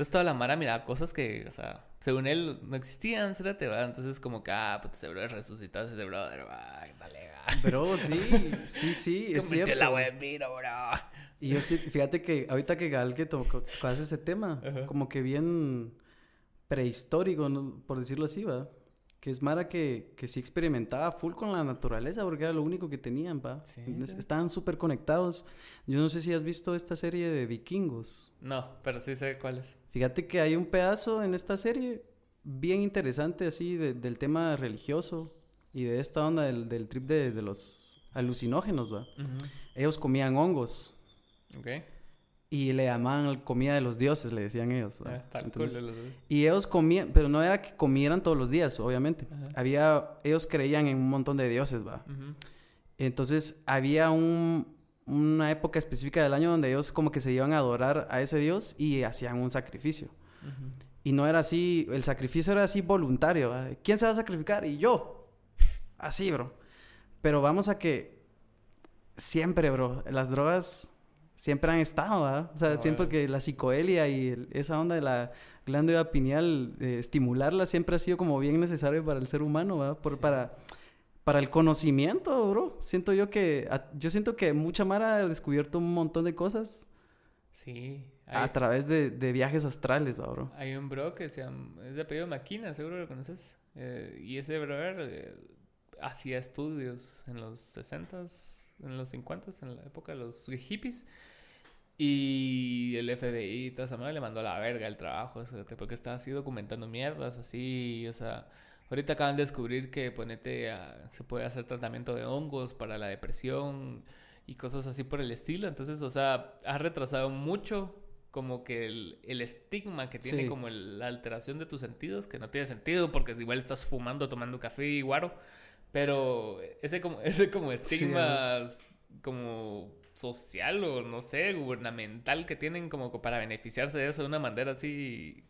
entonces toda la mara miraba cosas que, o sea, según él no existían, ¿cierto? ¿va? Entonces, como que, ah, pues ese brother resucitado ese brother, va, dale, Bro, sí, sí, sí, es cierto. el agua de vino, bro. Y yo sí, fíjate que ahorita que Gal que tocó ese tema, como que bien prehistórico, por decirlo así, ¿va? Que es Mara que, que sí experimentaba full con la naturaleza porque era lo único que tenían, ¿va? Sí, Estaban súper conectados. Yo no sé si has visto esta serie de vikingos. No, pero sí sé cuál es. Fíjate que hay un pedazo en esta serie bien interesante así del tema religioso y de esta onda del, del trip de, de, los alucinógenos, ¿va? Ellos comían hongos. Ok. Y le llamaban comida de los dioses, le decían ellos. ¿va? Ah, y ellos comían, pero no era que comieran todos los días, obviamente. Había, ellos creían en un montón de dioses, ¿va? Entonces había un, una época específica del año donde ellos como que se iban a adorar a ese dios y hacían un sacrificio. Y no era así, el sacrificio era así voluntario. ¿va? ¿Quién se va a sacrificar? Y yo. Así, bro. Pero vamos a que siempre, bro, las drogas siempre han estado, ¿verdad? O sea, siempre que la psicoelia y esa onda de la glándula pineal, estimularla siempre ha sido como bien necesario para el ser humano, ¿verdad? Por, para, para el conocimiento, bro. Siento yo que, yo siento que mucha Mara ha descubierto un montón de cosas. Sí. A través de, de, viajes astrales, bro. Hay un bro que se llama, es de apellido Maquina, seguro lo conoces. Eh, y ese brother eh, hacía estudios en los 60s, en los 50s, en la época de los hippies. Y el FBI y toda esa manera le mandó a la verga el trabajo, porque estaba así documentando mierdas, así, o sea, ahorita acaban de descubrir que ponete se puede hacer tratamiento de hongos para la depresión y cosas así por el estilo, entonces, o sea, ha retrasado mucho como que el, el estigma que tiene como la alteración de tus sentidos, que no tiene sentido porque igual estás fumando, tomando café y guaro, pero ese como, <laughs> ese como estigma como social o no sé, gubernamental que tienen como para beneficiarse de eso de una manera así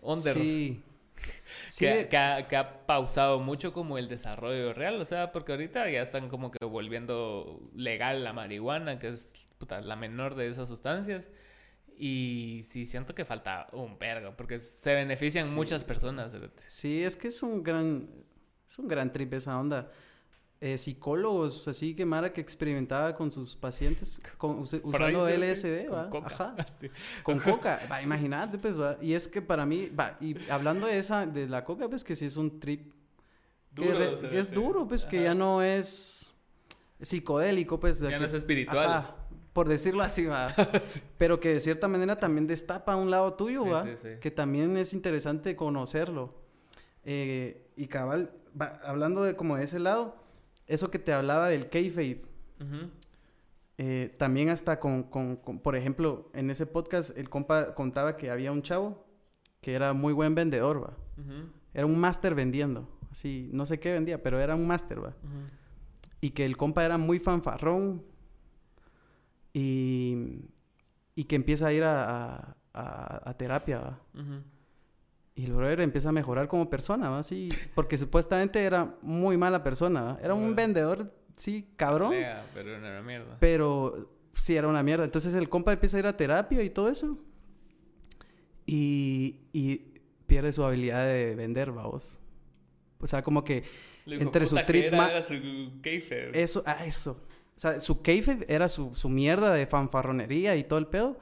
under. Sí. <laughs> Que, ha, pausado mucho como el desarrollo real, o sea, porque ahorita ya están como que volviendo legal la marihuana, que es la menor de esas sustancias. Y sí, siento que falta un pergo, porque se benefician muchas personas. Sí, es que es un gran, es un gran trip esa onda. Eh, psicólogos, así que Mara que experimentaba con sus pacientes <laughs> usando LSD, con Coca. Ajá. <laughs> Con coca. Va, imagínate, pues, va. Y es que para mí, va, y hablando de esa, de la coca, pues que sí es un trip que, es duro, pues, que ya no es psicodélico, pues. Ya no es espiritual. por decirlo así, va. <laughs> Pero que de cierta manera también destapa un lado tuyo, va. Que también es interesante conocerlo. Eh, y cabal, hablando de como de ese lado, eso que te hablaba del kayfabe. Eh, también hasta con, con, por ejemplo, en ese podcast el compa contaba que había un chavo que era muy buen vendedor, va. Era un máster vendiendo. Así, no sé qué vendía, pero era un máster, va. Y que el compa era muy fanfarrón. Y, y que empieza a ir a, a, terapia, va. Y el brother empieza a mejorar como persona, ¿va? Sí, porque supuestamente era muy mala persona, ¿va? Era un vendedor, sí, cabrón. pero era una mierda. Pero sí, era una mierda. Entonces el compa empieza a ir a terapia y todo eso. Y, y pierde su habilidad de vender, vamos. O sea, como que entre su trip... Era, su Eso, ah, eso. O sea, su kayfabe era su, su mierda de fanfarronería y todo el pedo.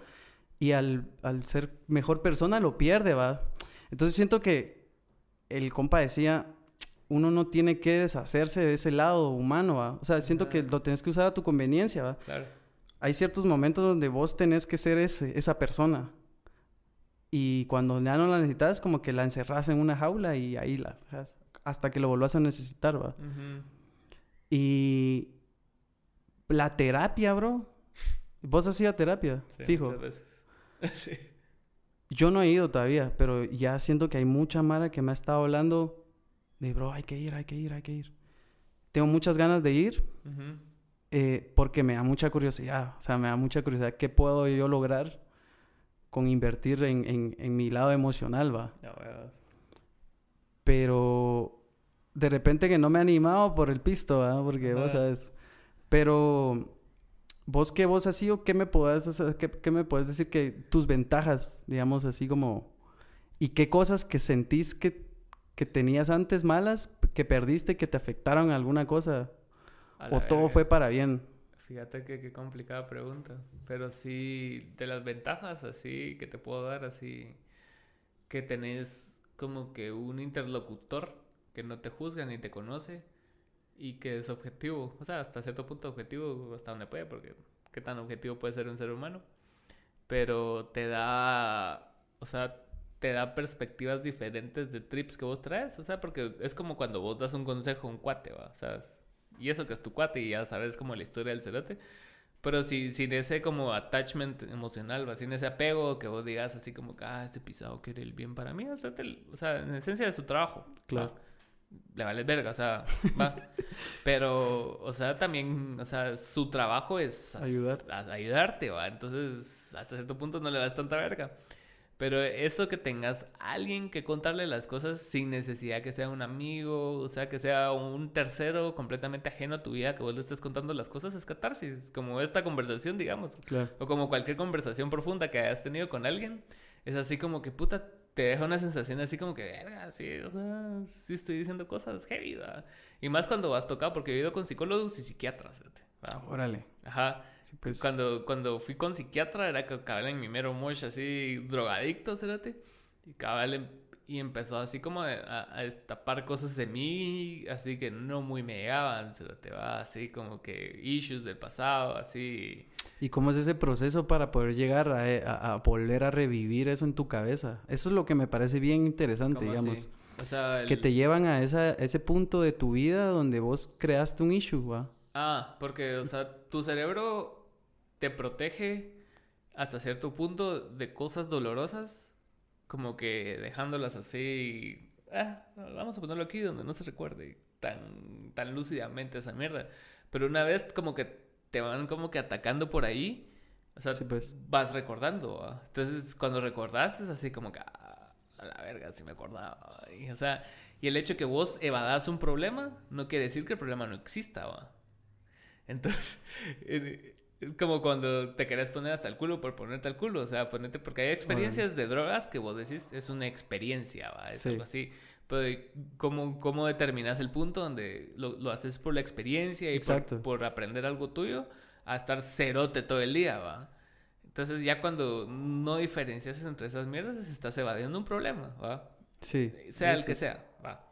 Y al, al ser mejor persona lo pierde, va. Entonces siento que el compa decía, uno no tiene que deshacerse de ese lado humano, ¿va? O sea, siento que lo tienes que usar a tu conveniencia, ¿va? Claro. Hay ciertos momentos donde vos tenés que ser ese, esa persona. Y cuando ya no la necesitas, como que la encerras en una jaula y ahí la hasta que lo volvás a necesitar, ¿va? Y la terapia, bro. ¿Vos a terapia? Sí, fijo. Muchas veces. <laughs> sí. Yo no he ido todavía, pero ya siento que hay mucha mara que me ha estado hablando de, bro, hay que ir, hay que ir, hay que ir. tengo muchas ganas de ir Ujú. eh, porque me da mucha curiosidad. O sea, me da mucha curiosidad qué puedo yo lograr con invertir en, en- en mi lado emocional, va. Huevos. Pero de repente que no me he animado por el pisto, ¿verdad? Porque vos Ajá. sabes. Pero vos qué vos así o qué me podés hacer- qué, qué me puedes decir que tus ventajas, digamos así como y qué cosas que sentís que, que tenías antes malas, que perdiste, que te afectaron alguna cosa o todo fue para bien. Fíjate que qué complicada pregunta. Pero sí, de las ventajas así que te puedo dar, así que tenés como que un interlocutor que no te juzga ni te conoce y que es objetivo. O sea, hasta cierto punto objetivo, hasta donde puede, porque qué tan objetivo puede ser un ser humano. Pero te da, o sea, te da perspectivas diferentes de trips que vos traes. O sea, porque es como cuando vos das un consejo a un cuate, ¿va? O sea, y eso que es tu cuate y ya sabes como la historia del cerote. Pero si, sin ese como attachment emocional, ¿va? sin ese apego que vos digas así como que, ah, este pisado quiere el bien para mí, o sea, te- o sea en esencia de su trabajo. ¿va? Le vale verga, o sea, va. <laughs> Pero, o sea, también, o sea, su trabajo es Ayudarte. a- ayudarte, va. Entonces, hasta cierto punto no le das tanta verga. Pero eso que tengas alguien que contarle las cosas sin necesidad que sea un amigo, o sea, que sea un tercero completamente ajeno a tu vida, que vos le estés contando las cosas, es catarsis, como esta conversación, digamos. Claro. O como cualquier conversación profunda que hayas tenido con alguien. Es así como que, puta, te deja una sensación así como que, verga, sí, o sea, sí estoy diciendo cosas heavy, ¿verdad? Y más cuando vas tocado, porque he ido con psicólogos y psiquiatras, fíjate, ¿va? Órale. Ajá. Sí, pues, Cuando, cuando fui con psiquiatra era que cabal en mi mero mosh así drogadicto. Y cabal em- y empezó así como a, a- destapar cosas de mí, así que no muy me llegaban, cérate, va, así como que issues del pasado, así. ¿Y cómo es ese proceso para poder llegar a, eh, a- a volver a revivir eso en tu cabeza? Eso es lo que me parece bien interesante, ¿cómo digamos. así? O sea, Que el- te llevan a esa, ese punto de tu vida donde vos creaste un issue, ¿va? Ah, porque, o sea, tu cerebro te protege hasta cierto punto de cosas dolorosas, como que dejándolas así. Ah, vamos a ponerlo aquí donde no se recuerde tan, tan lúcidamente esa mierda. Pero una vez como que te van como que atacando por ahí, o sea, Sí, pues. vas recordando. ¿va? Entonces, cuando recordás es así como que, ah, a la verga, si me acordaba. Y, o sea, y el hecho que vos evadas un problema no quiere decir que el problema no exista. ¿va? Entonces, <laughs> es como cuando te querés poner hasta el culo por ponerte al culo. O sea, ponerte, porque hay experiencias de drogas que vos decís es una experiencia, ¿va? Es Sí. algo así. Pero, ¿cómo, cómo determinas el punto donde lo, lo haces por la experiencia y por, por aprender algo tuyo a estar cerote todo el día, ¿va? Entonces, ya cuando no diferencias entre esas mierdas, estás evadiendo un problema, ¿va? Sí. sea el que sea, va.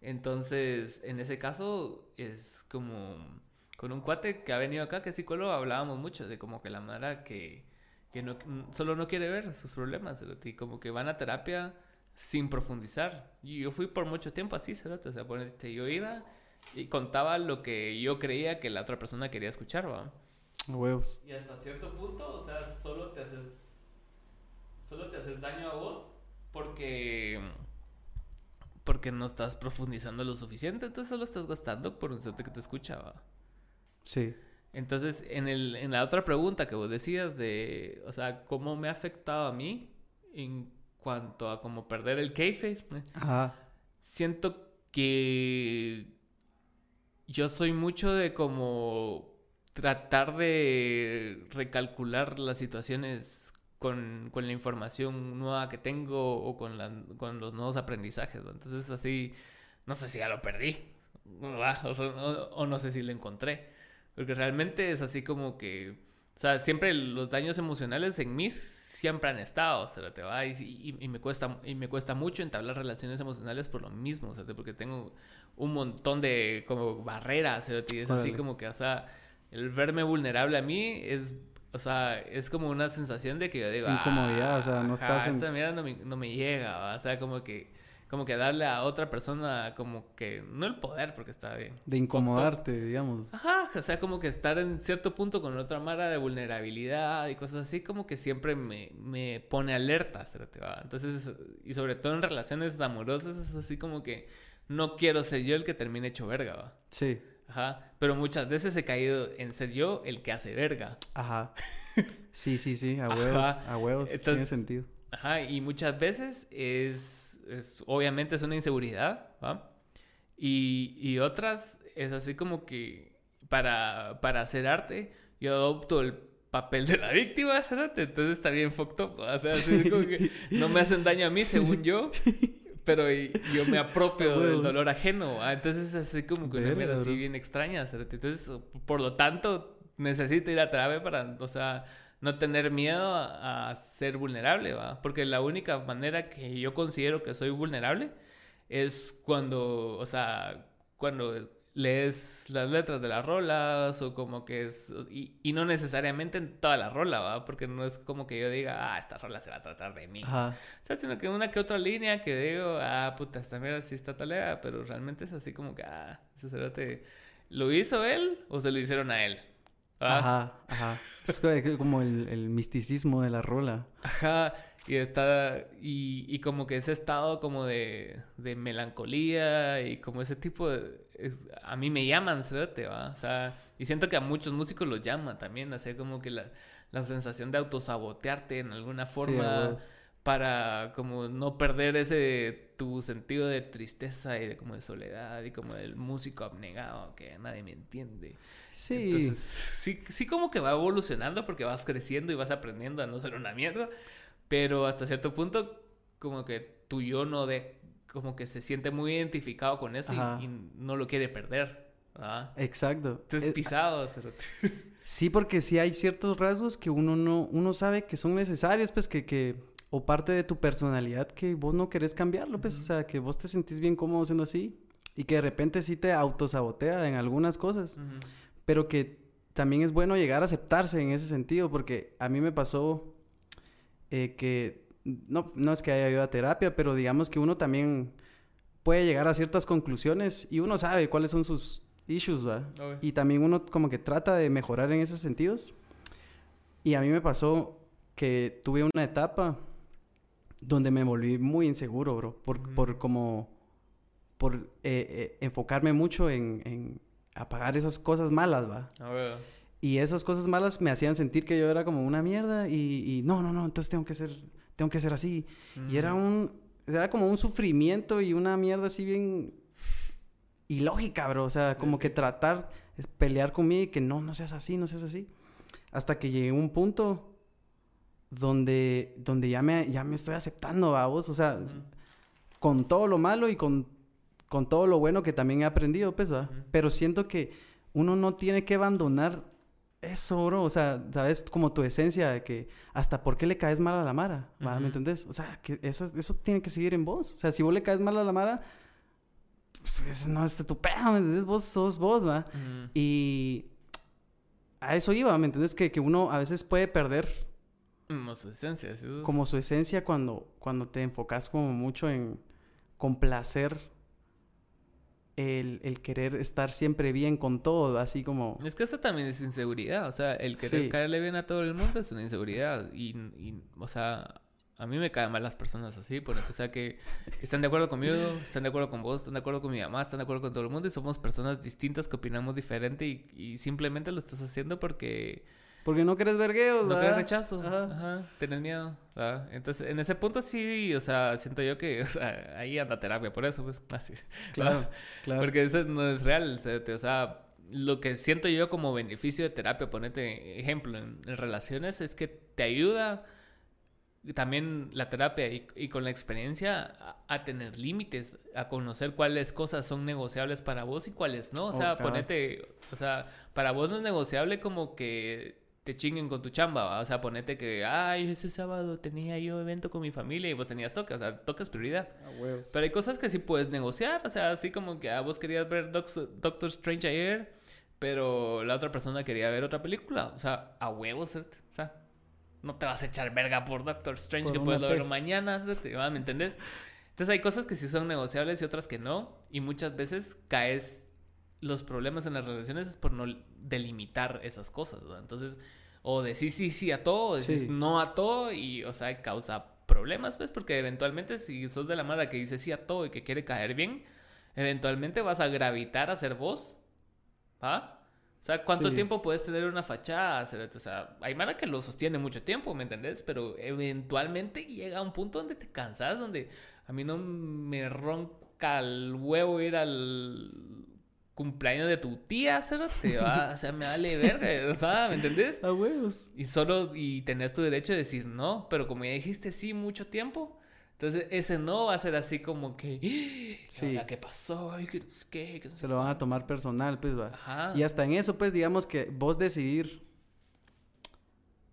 Entonces, en ese caso, es como con un cuate que ha venido acá, que es psicólogo, hablábamos mucho de como que la Mara que, que no, solo no quiere ver sus problemas, y como que van a terapia sin profundizar. Y yo fui por mucho tiempo así, cerote, o sea, ponete, yo iba y contaba lo que yo creía que la otra persona quería escuchar, va. Huevos. Y hasta cierto punto, o sea, solo te haces. Solo te haces daño a vos porque. Porque no estás profundizando lo suficiente, entonces solo estás gastando por un que te escucha, ¿va? Sí. Entonces, en, el, en la otra pregunta que vos decías de, o sea, ¿cómo me ha afectado a mí en cuanto a como perder el kayfabe? Ajá. siento que yo soy mucho de como tratar de recalcular las situaciones con, con la información nueva que tengo o con, la- con los nuevos aprendizajes. ¿no? Entonces así, no sé si ya lo perdí ¿va? o, sea, o- o no sé si lo encontré. Porque realmente es así como que, o sea, siempre los daños emocionales en mí siempre han estado, o sea, te va y, y- y me cuesta y me cuesta mucho entablar relaciones emocionales por lo mismo, o sea, porque tengo un montón de como barreras, o sea, y es así como que, o sea, el verme vulnerable a mí es, o sea, es como una sensación de que yo digo, Incomodidad, o sea, no ajá, estás en- esta mierda no me, no me llega, ¿va? o sea, como que como que darle a otra persona como que no el poder porque está bien De incomodarte, digamos. Ajá, o sea, como que estar en cierto punto con otra mara de vulnerabilidad y cosas así, como que siempre me, me pone alerta, ¿va? Entonces, y sobre todo en relaciones amorosas, es así como que no quiero ser yo el que termine hecho verga, ¿va? Sí. Ajá. Pero muchas veces he caído en ser yo el que hace verga. Ajá. <laughs> Sí, sí, sí, a huevos, a huevos, tiene sentido. Ajá, y muchas veces es, es- obviamente es una inseguridad, ¿va? Y, y otras es así como que para, para hacer arte yo adopto el papel de la víctima. Entonces está bien fucked up, ¿va? o sea, así es como que no me hacen daño a mí según yo, pero yo me apropio <laughs> del dolor ajeno, ¿va? Entonces es así como que una mierda así bien extraña. Entonces, por lo tanto, necesito ir a terapia para, o sea, no tener miedo a, a ser vulnerable, ¿va? Porque la única manera que yo considero que soy vulnerable es cuando, o sea, cuando lees las letras de las rolas o como que es, y, y no necesariamente en toda la rola, ¿va? Porque no es como que yo diga, ah, esta rola se va a tratar de mí. Ajá. O sea, sino que una que otra línea que digo, ah, puta, esta mierda sí está talea, pero realmente es así como que, ah, ese cerote, ¿lo hizo él o se lo hicieron a él? ¿Va? Ajá, ajá. Es co- como el, el misticismo de la rola. Ajá, y está, y, y como que ese estado como de, de melancolía y como ese tipo de, es- a mí me llaman, cerote, ¿va? O sea, y siento que a muchos músicos los llaman también, así como que la, la sensación de autosabotearte en alguna Sí, forma huevos. Para como no perder ese tu sentido de tristeza y de como de soledad y como del músico abnegado que nadie me entiende. Sí. Entonces, sí, sí como que va evolucionando porque vas creciendo y vas aprendiendo a no ser una mierda, pero hasta cierto punto como que tu yo no de como que se siente muy identificado con eso y, no lo quiere perder. ¿verdad? Exacto. Entonces Eh, pisado. <laughs> Sí, porque sí hay ciertos rasgos que uno no, uno sabe que son necesarios, pues que, que, o parte de tu personalidad que vos no querés cambiarlo, pues, o sea, que vos te sentís bien cómodo siendo así y que de repente sí te autosabotea en algunas cosas, pero que también es bueno llegar a aceptarse en ese sentido, porque a mí me pasó eh, que, no, no es que haya ido a terapia, pero digamos que uno también puede llegar a ciertas conclusiones y uno sabe cuáles son sus issues, ¿va? Obvio. Y también uno como que trata de mejorar en esos sentidos. Y a mí me pasó que tuve una etapa donde me volví muy inseguro, bro. Por, por como... Por eh, eh, enfocarme mucho en, en apagar esas cosas malas, ¿va? A ver. Y esas cosas malas me hacían sentir que yo era como una mierda y, y no, no, no, entonces tengo que ser, tengo que ser así. Y era un, era como un sufrimiento y una mierda así bien ilógica, bro. O sea, como que tratar, es pelear conmigo y que no, no seas así, no seas así. Hasta que llegué a un punto donde, donde ya me, ya me estoy aceptando, vos. O sea, con todo lo malo y con, con todo lo bueno que también he aprendido, pues, ¿va? Ujú. Pero siento que uno no tiene que abandonar eso, bro. O sea, ¿sabes? Como tu esencia de que hasta por qué le caes mal a la Mara, ¿va? Ujú. ¿Me entendés? O sea, que eso, eso tiene que seguir en vos. O sea, si vos le caes mal a la Mara, pues no es tu pedo, ¿me entendés? Vos sos vos, ¿va? Y a eso iba, ¿me entendés? Que, que uno a veces puede perder Como su esencia, sí, como su esencia cuando, cuando te enfocas como mucho en complacer el, el querer estar siempre bien con todo, así como... Es que eso también es inseguridad, o sea, el querer Sí. caerle bien a todo el mundo es una inseguridad y, y, o sea, a mí me caen mal las personas así, porque, o sea, que, que están de acuerdo conmigo, están de acuerdo con vos, están de acuerdo con mi mamá, están de acuerdo con todo el mundo y somos personas distintas que opinamos diferente y, y simplemente lo estás haciendo porque Porque no querés vergueos, no quieres rechazo, Ajá. ajá, tenés miedo, ¿verdad? Entonces, en ese punto sí, o sea, siento yo que, <laughs> o sea, ahí anda terapia por eso, pues, <laughs> así. Claro, claro. Porque eso no es real. O sea, lo que siento yo como beneficio de terapia, ponete ejemplo, en, en relaciones, es que te ayuda también la terapia y, y con la experiencia a, a tener límites, a conocer cuáles cosas son negociables para vos y cuáles no. O sea, ponete, o sea, para vos no es negociable como que te chinguen con tu chamba, ¿va? o sea, ponete que, ay, ese sábado tenía yo evento con mi familia y vos tenías toque, o sea, es prioridad. A huevos. Pero hay cosas que sí puedes negociar, o sea, así como que ah, vos querías ver Doc- Doctor Strange ayer, pero la otra persona quería ver otra película, o sea, a huevos, ¿cierto? o sea, no te vas a echar verga por Doctor Strange Por que puedes verlo mañana. ¿me entendés? Entonces hay cosas que sí son negociables y otras que no, y muchas veces caes los problemas en las relaciones es por no delimitar esas cosas, ¿va? Entonces, o decís sí, sí a todo, o decís Sí. no a todo, y, o sea, causa problemas, pues, porque eventualmente si sos de la mara que dice sí a todo y que quiere caer bien, eventualmente vas a gravitar a ser vos ¿Ah? O sea, ¿cuánto Sí. tiempo puedes tener una fachada? O sea, hay mara que lo sostiene mucho tiempo, ¿me entendés? Pero eventualmente llega un punto donde te cansas, donde a mí no me ronca el huevo ir al cumpleaños de tu tía, cerote, ¿va? <laughs> O sea, me vale verga, o sea, ¿me entendés? A huevos. Y solo, y tenés tu derecho de decir no, pero como ya dijiste sí mucho tiempo, entonces ese no va a ser así como que, "¿Y <gasps> Sí. ¿qué pasó? ¿Y qué, no sé qué? ¿Qué no sé Se lo van a cuánto?". tomar personal, pues, va. Ajá. Y hasta en eso, pues, digamos que vos decidir,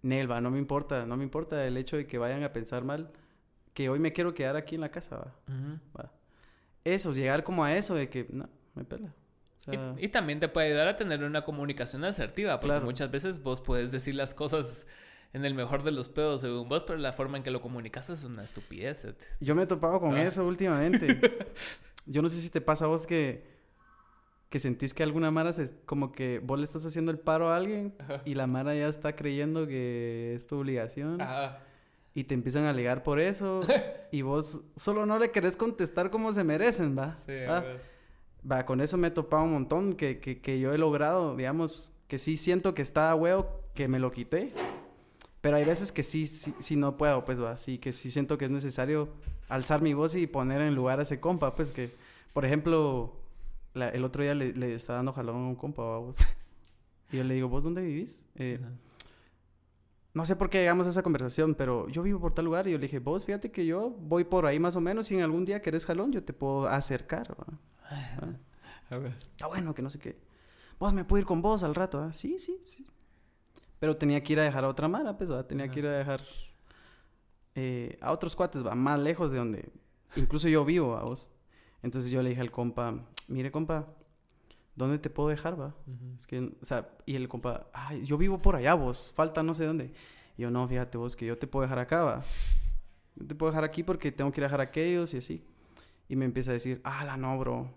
Nelva, no me importa, no me importa el hecho de que vayan a pensar mal, que hoy me quiero quedar aquí en la casa, va. Va. Eso, llegar como a eso de que, no, me pela. O Y- sea, Y, también te puede ayudar a tener una comunicación asertiva, porque Claro. muchas veces vos puedes decir las cosas en el mejor de los pedos según vos, pero la forma en que lo comunicas es una estupidez. yo me he topado con Ah. eso últimamente. <laughs> yo no sé si te pasa a vos que, que sentís que alguna Mara se, como que vos le estás haciendo el paro a alguien Ajá. y la Mara ya está creyendo que es tu obligación. Ajá. Y te empiezan a alegar por eso. <laughs> y vos solo no le querés contestar como se merecen, ¿va? Sí, ¿Va? a ver. Va, con eso me he topado un montón que, que, que yo he logrado, digamos, que sí siento que está a huevo, que me lo quité. Pero hay veces que sí, sí, sí no puedo, pues va, sí, que sí siento que es necesario alzar mi voz y poner en lugar a ese compa, pues que, por ejemplo, la- el otro día le, le estaba dando jalón a un compa, ¿va, vos? Y yo le digo, ¿vos dónde vivís? Eh, no sé por qué llegamos a esa conversación, pero yo vivo por tal lugar y yo le dije, vos fíjate que yo voy por ahí más o menos y en algún día querés jalón, yo te puedo acercar, ¿va? Ah. A ver. Ah, bueno, que no sé qué. Vos me puedo ir con vos al rato, ¿ah? Sí, sí, sí. Pero tenía que ir a dejar a otra mara, pues, ¿va? Tenía Ajá. que ir a dejar eh, a otros cuates, va, más lejos de donde incluso yo vivo, a vos. Entonces yo le dije al compa, mire, compa, ¿dónde te puedo dejar, va? Es que, o sea, y el compa, ay, yo vivo por allá, vos, falta no sé dónde. Y yo, no, fíjate vos, que yo te puedo dejar acá, va. Yo te puedo dejar aquí porque tengo que ir a dejar a aquellos y así. Y me empieza a decir, ah, la no, bro.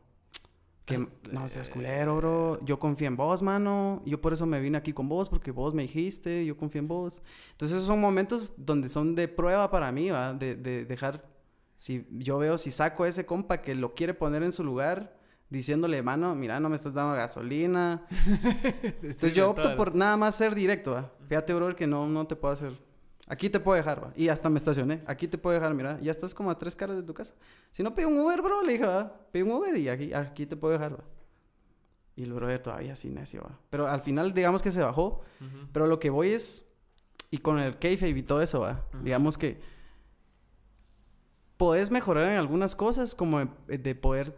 Que Este- no seas culero, bro. Yo confío en vos, mano. Yo por eso me vine aquí con vos, porque vos me dijiste, yo confío en vos. Entonces, esos son momentos donde son de prueba para mí, va. De, de dejar. Si yo veo, si saco a ese compa que lo quiere poner en su lugar, diciéndole, mano, mira, no me estás dando gasolina. <laughs> Entonces yo opto por nada más ser directo, ¿va? Fíjate, brother, que no, no te puedo hacer. Aquí te puedo dejar, ¿va? Y hasta me estacioné. Aquí te puedo dejar, mira. Ya estás como a tres caras de tu casa. Si no, pide un Uber, bro. Le dije, va. Pide un Uber y aquí, aquí te puedo dejar, ¿va? Y el brother todavía así necio, ¿va? Pero al final, digamos que se bajó. Pero lo que voy es... Y con el kayfabe y todo eso, ¿va? Digamos que... Podés mejorar en algunas cosas como de poder...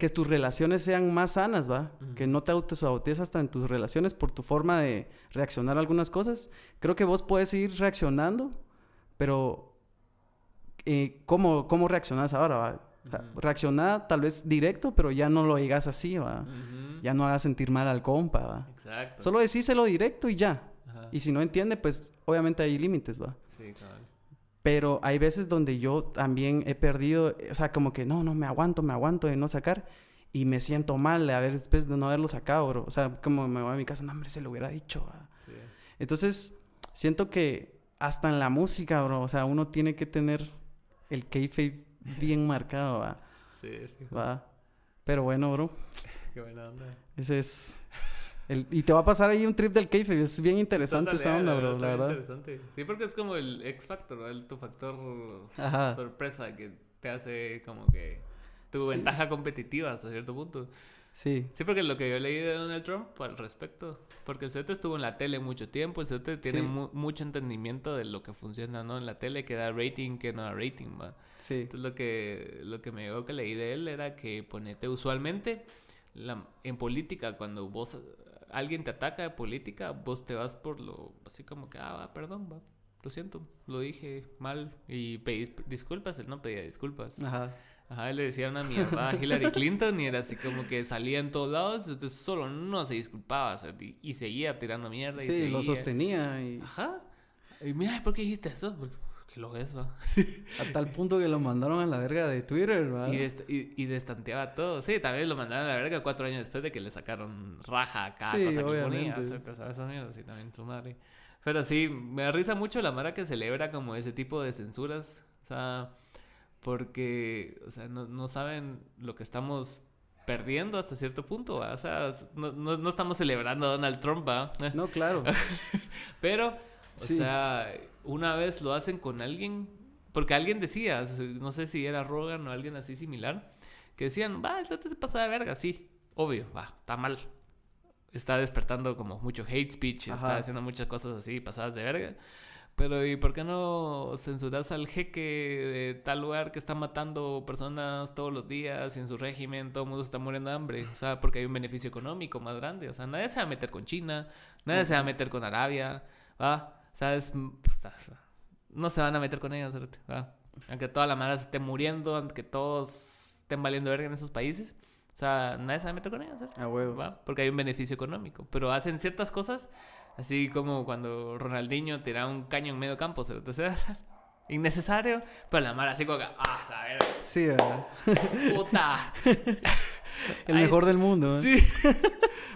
Que tus relaciones sean más sanas, ¿va? Que no te autosabotees hasta en tus relaciones por tu forma de reaccionar a algunas cosas. Creo que vos puedes ir reaccionando, pero... eh, ¿cómo, ¿Cómo reaccionas ahora, va? Reacciona tal vez directo, pero ya no lo digas así, ¿va? Ya no hagas sentir mal al compa, ¿va? Exacto. Solo decíselo directo y ya. Y si no entiende, pues obviamente hay límites, va. Sí, cabal. Pero hay veces donde yo también he perdido, o sea, como que no, no, me aguanto, me aguanto de no sacar. Y me siento mal de haber, después de no haberlo sacado, bro. O sea, como me voy a mi casa, no, hombre, se lo hubiera dicho. va. Sí. Entonces, siento que hasta en la música, bro, o sea, uno tiene que tener el kayfabe bien marcado, va. Sí, fijo. va. Pero bueno, bro, <laughs> Qué buena onda. ese es... El, y te va a pasar ahí un trip del kayfabe, es bien interesante Total, esa onda, bro, la verdad. Interesante. Sí, porque es como el X Factor, ¿no? el, tu factor Ajá. sorpresa que te hace como que tu Sí. ventaja competitiva hasta cierto punto. Sí, Sí, porque lo que yo leí de Donald Trump al respecto, porque el CETE estuvo en la tele mucho tiempo, el CETE tiene Sí. mu- mucho entendimiento de lo que funciona ¿no? en la tele, que da rating, que no da rating, va. sí. Entonces lo que, lo que me llegó que leí de él era que ponete usualmente la- en política, cuando vos alguien te ataca de política, vos te vas por lo así como que, ah, va, perdón, va, lo siento, lo dije mal y pedís disculpas, él no pedía disculpas. Ajá. Ajá, él le decía una mierda a Hillary <laughs> Clinton y era así como que salía en todos lados, entonces solo no se disculpaba o sea, y, y seguía tirando mierda. y Sí, lo seguía. sostenía y Ajá. Y mira, ¿por qué dijiste eso? Porque, porque lo ves, va. <laughs> a tal <laughs> punto que lo mandaron a la verga de Twitter, ¿va? Y, dest- y, y destanteaba todo. Sí, también lo mandaron a la verga cuatro años después de que le sacaron raja a cada Sí, cosa que ponía. obviamente. o sea, o sea, esa mierda, sí, también su madre. Pero sí, me risa mucho la mara que celebra como ese tipo de censuras. O sea, porque, o sea, no, no saben lo que estamos perdiendo hasta cierto punto, ¿va? O sea, no, no, no estamos celebrando a Donald Trump, ¿va? No, claro. <laughs> Pero, o Sí. sea, una vez lo hacen con alguien, porque alguien decía, no sé si era Rogan o alguien así similar, que decían, va, este se pasa de verga, sí, obvio, va, está mal. Está despertando como mucho hate speech, está haciendo muchas cosas así pasadas de verga. Pero ¿y por qué no censuras al jeque de tal lugar que está matando personas todos los días y en su régimen todo el mundo está muriendo de hambre? O sea, porque hay un beneficio económico más grande. O sea, nadie se va a meter con China, nadie se va a meter con Arabia, ¿va? Mm, o sea, no se van a meter con ellos, ¿va? Aunque toda la mara se esté muriendo, aunque todos estén valiendo verga en esos países. O sea, nadie se va a meter con ellos, cerote. A huevos. Porque hay un beneficio económico. Pero hacen ciertas cosas, así como cuando Ronaldinho tira un caño en medio campo. Entonces, <laughs> innecesario, pero la mara así como que, ah, la verga, Sí, ¿verdad? puta. <laughs> <laughs> El Ahí mejor del mundo. ¿eh? Sí. <laughs>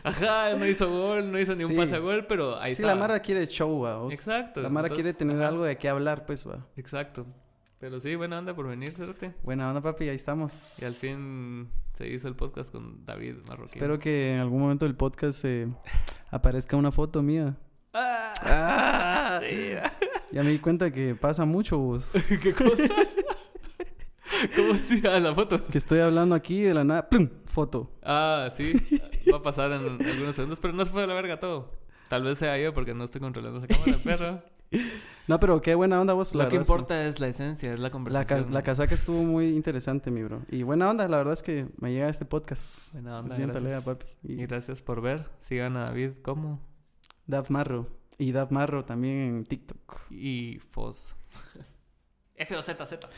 Ajá, no hizo gol, no hizo ni un Sí. pase a gol, pero ahí sí, está. la Mara quiere show, va. Exacto. La Mara entonces, quiere tener ajá, algo de qué hablar, pues, va. Exacto. Pero sí, buena onda por venir, Cerote. Buena onda, papi, ahí estamos. Y al fin se hizo el podcast con David Marroquín. Espero que en algún momento del podcast eh, aparezca una foto mía. ¡Ah! Ah, <laughs> Sí, ya me di cuenta que pasa mucho, vos. ¿Qué cosa? <laughs> ¿Cómo si? Ah, la foto. Que estoy hablando aquí de la nada. ¡Plum! Foto. Ah, sí. <laughs> Va a pasar en algunos segundos, pero no se fue de la verga todo. Tal vez sea yo porque no estoy controlando esa cámara, pero <laughs> No, pero qué buena onda vos. la lo que verdad es que importa es la esencia, es la La, conversación. ca- la casaca estuvo muy interesante, mi bro. Y buena onda, la verdad es que me llega este podcast. Buena onda, es bien gracias. talea, papi. Y Y gracias por ver. Sigan a David como Dav Marro. Y Dav Marro también en TikTok. y Fos. F-O-Z-Z.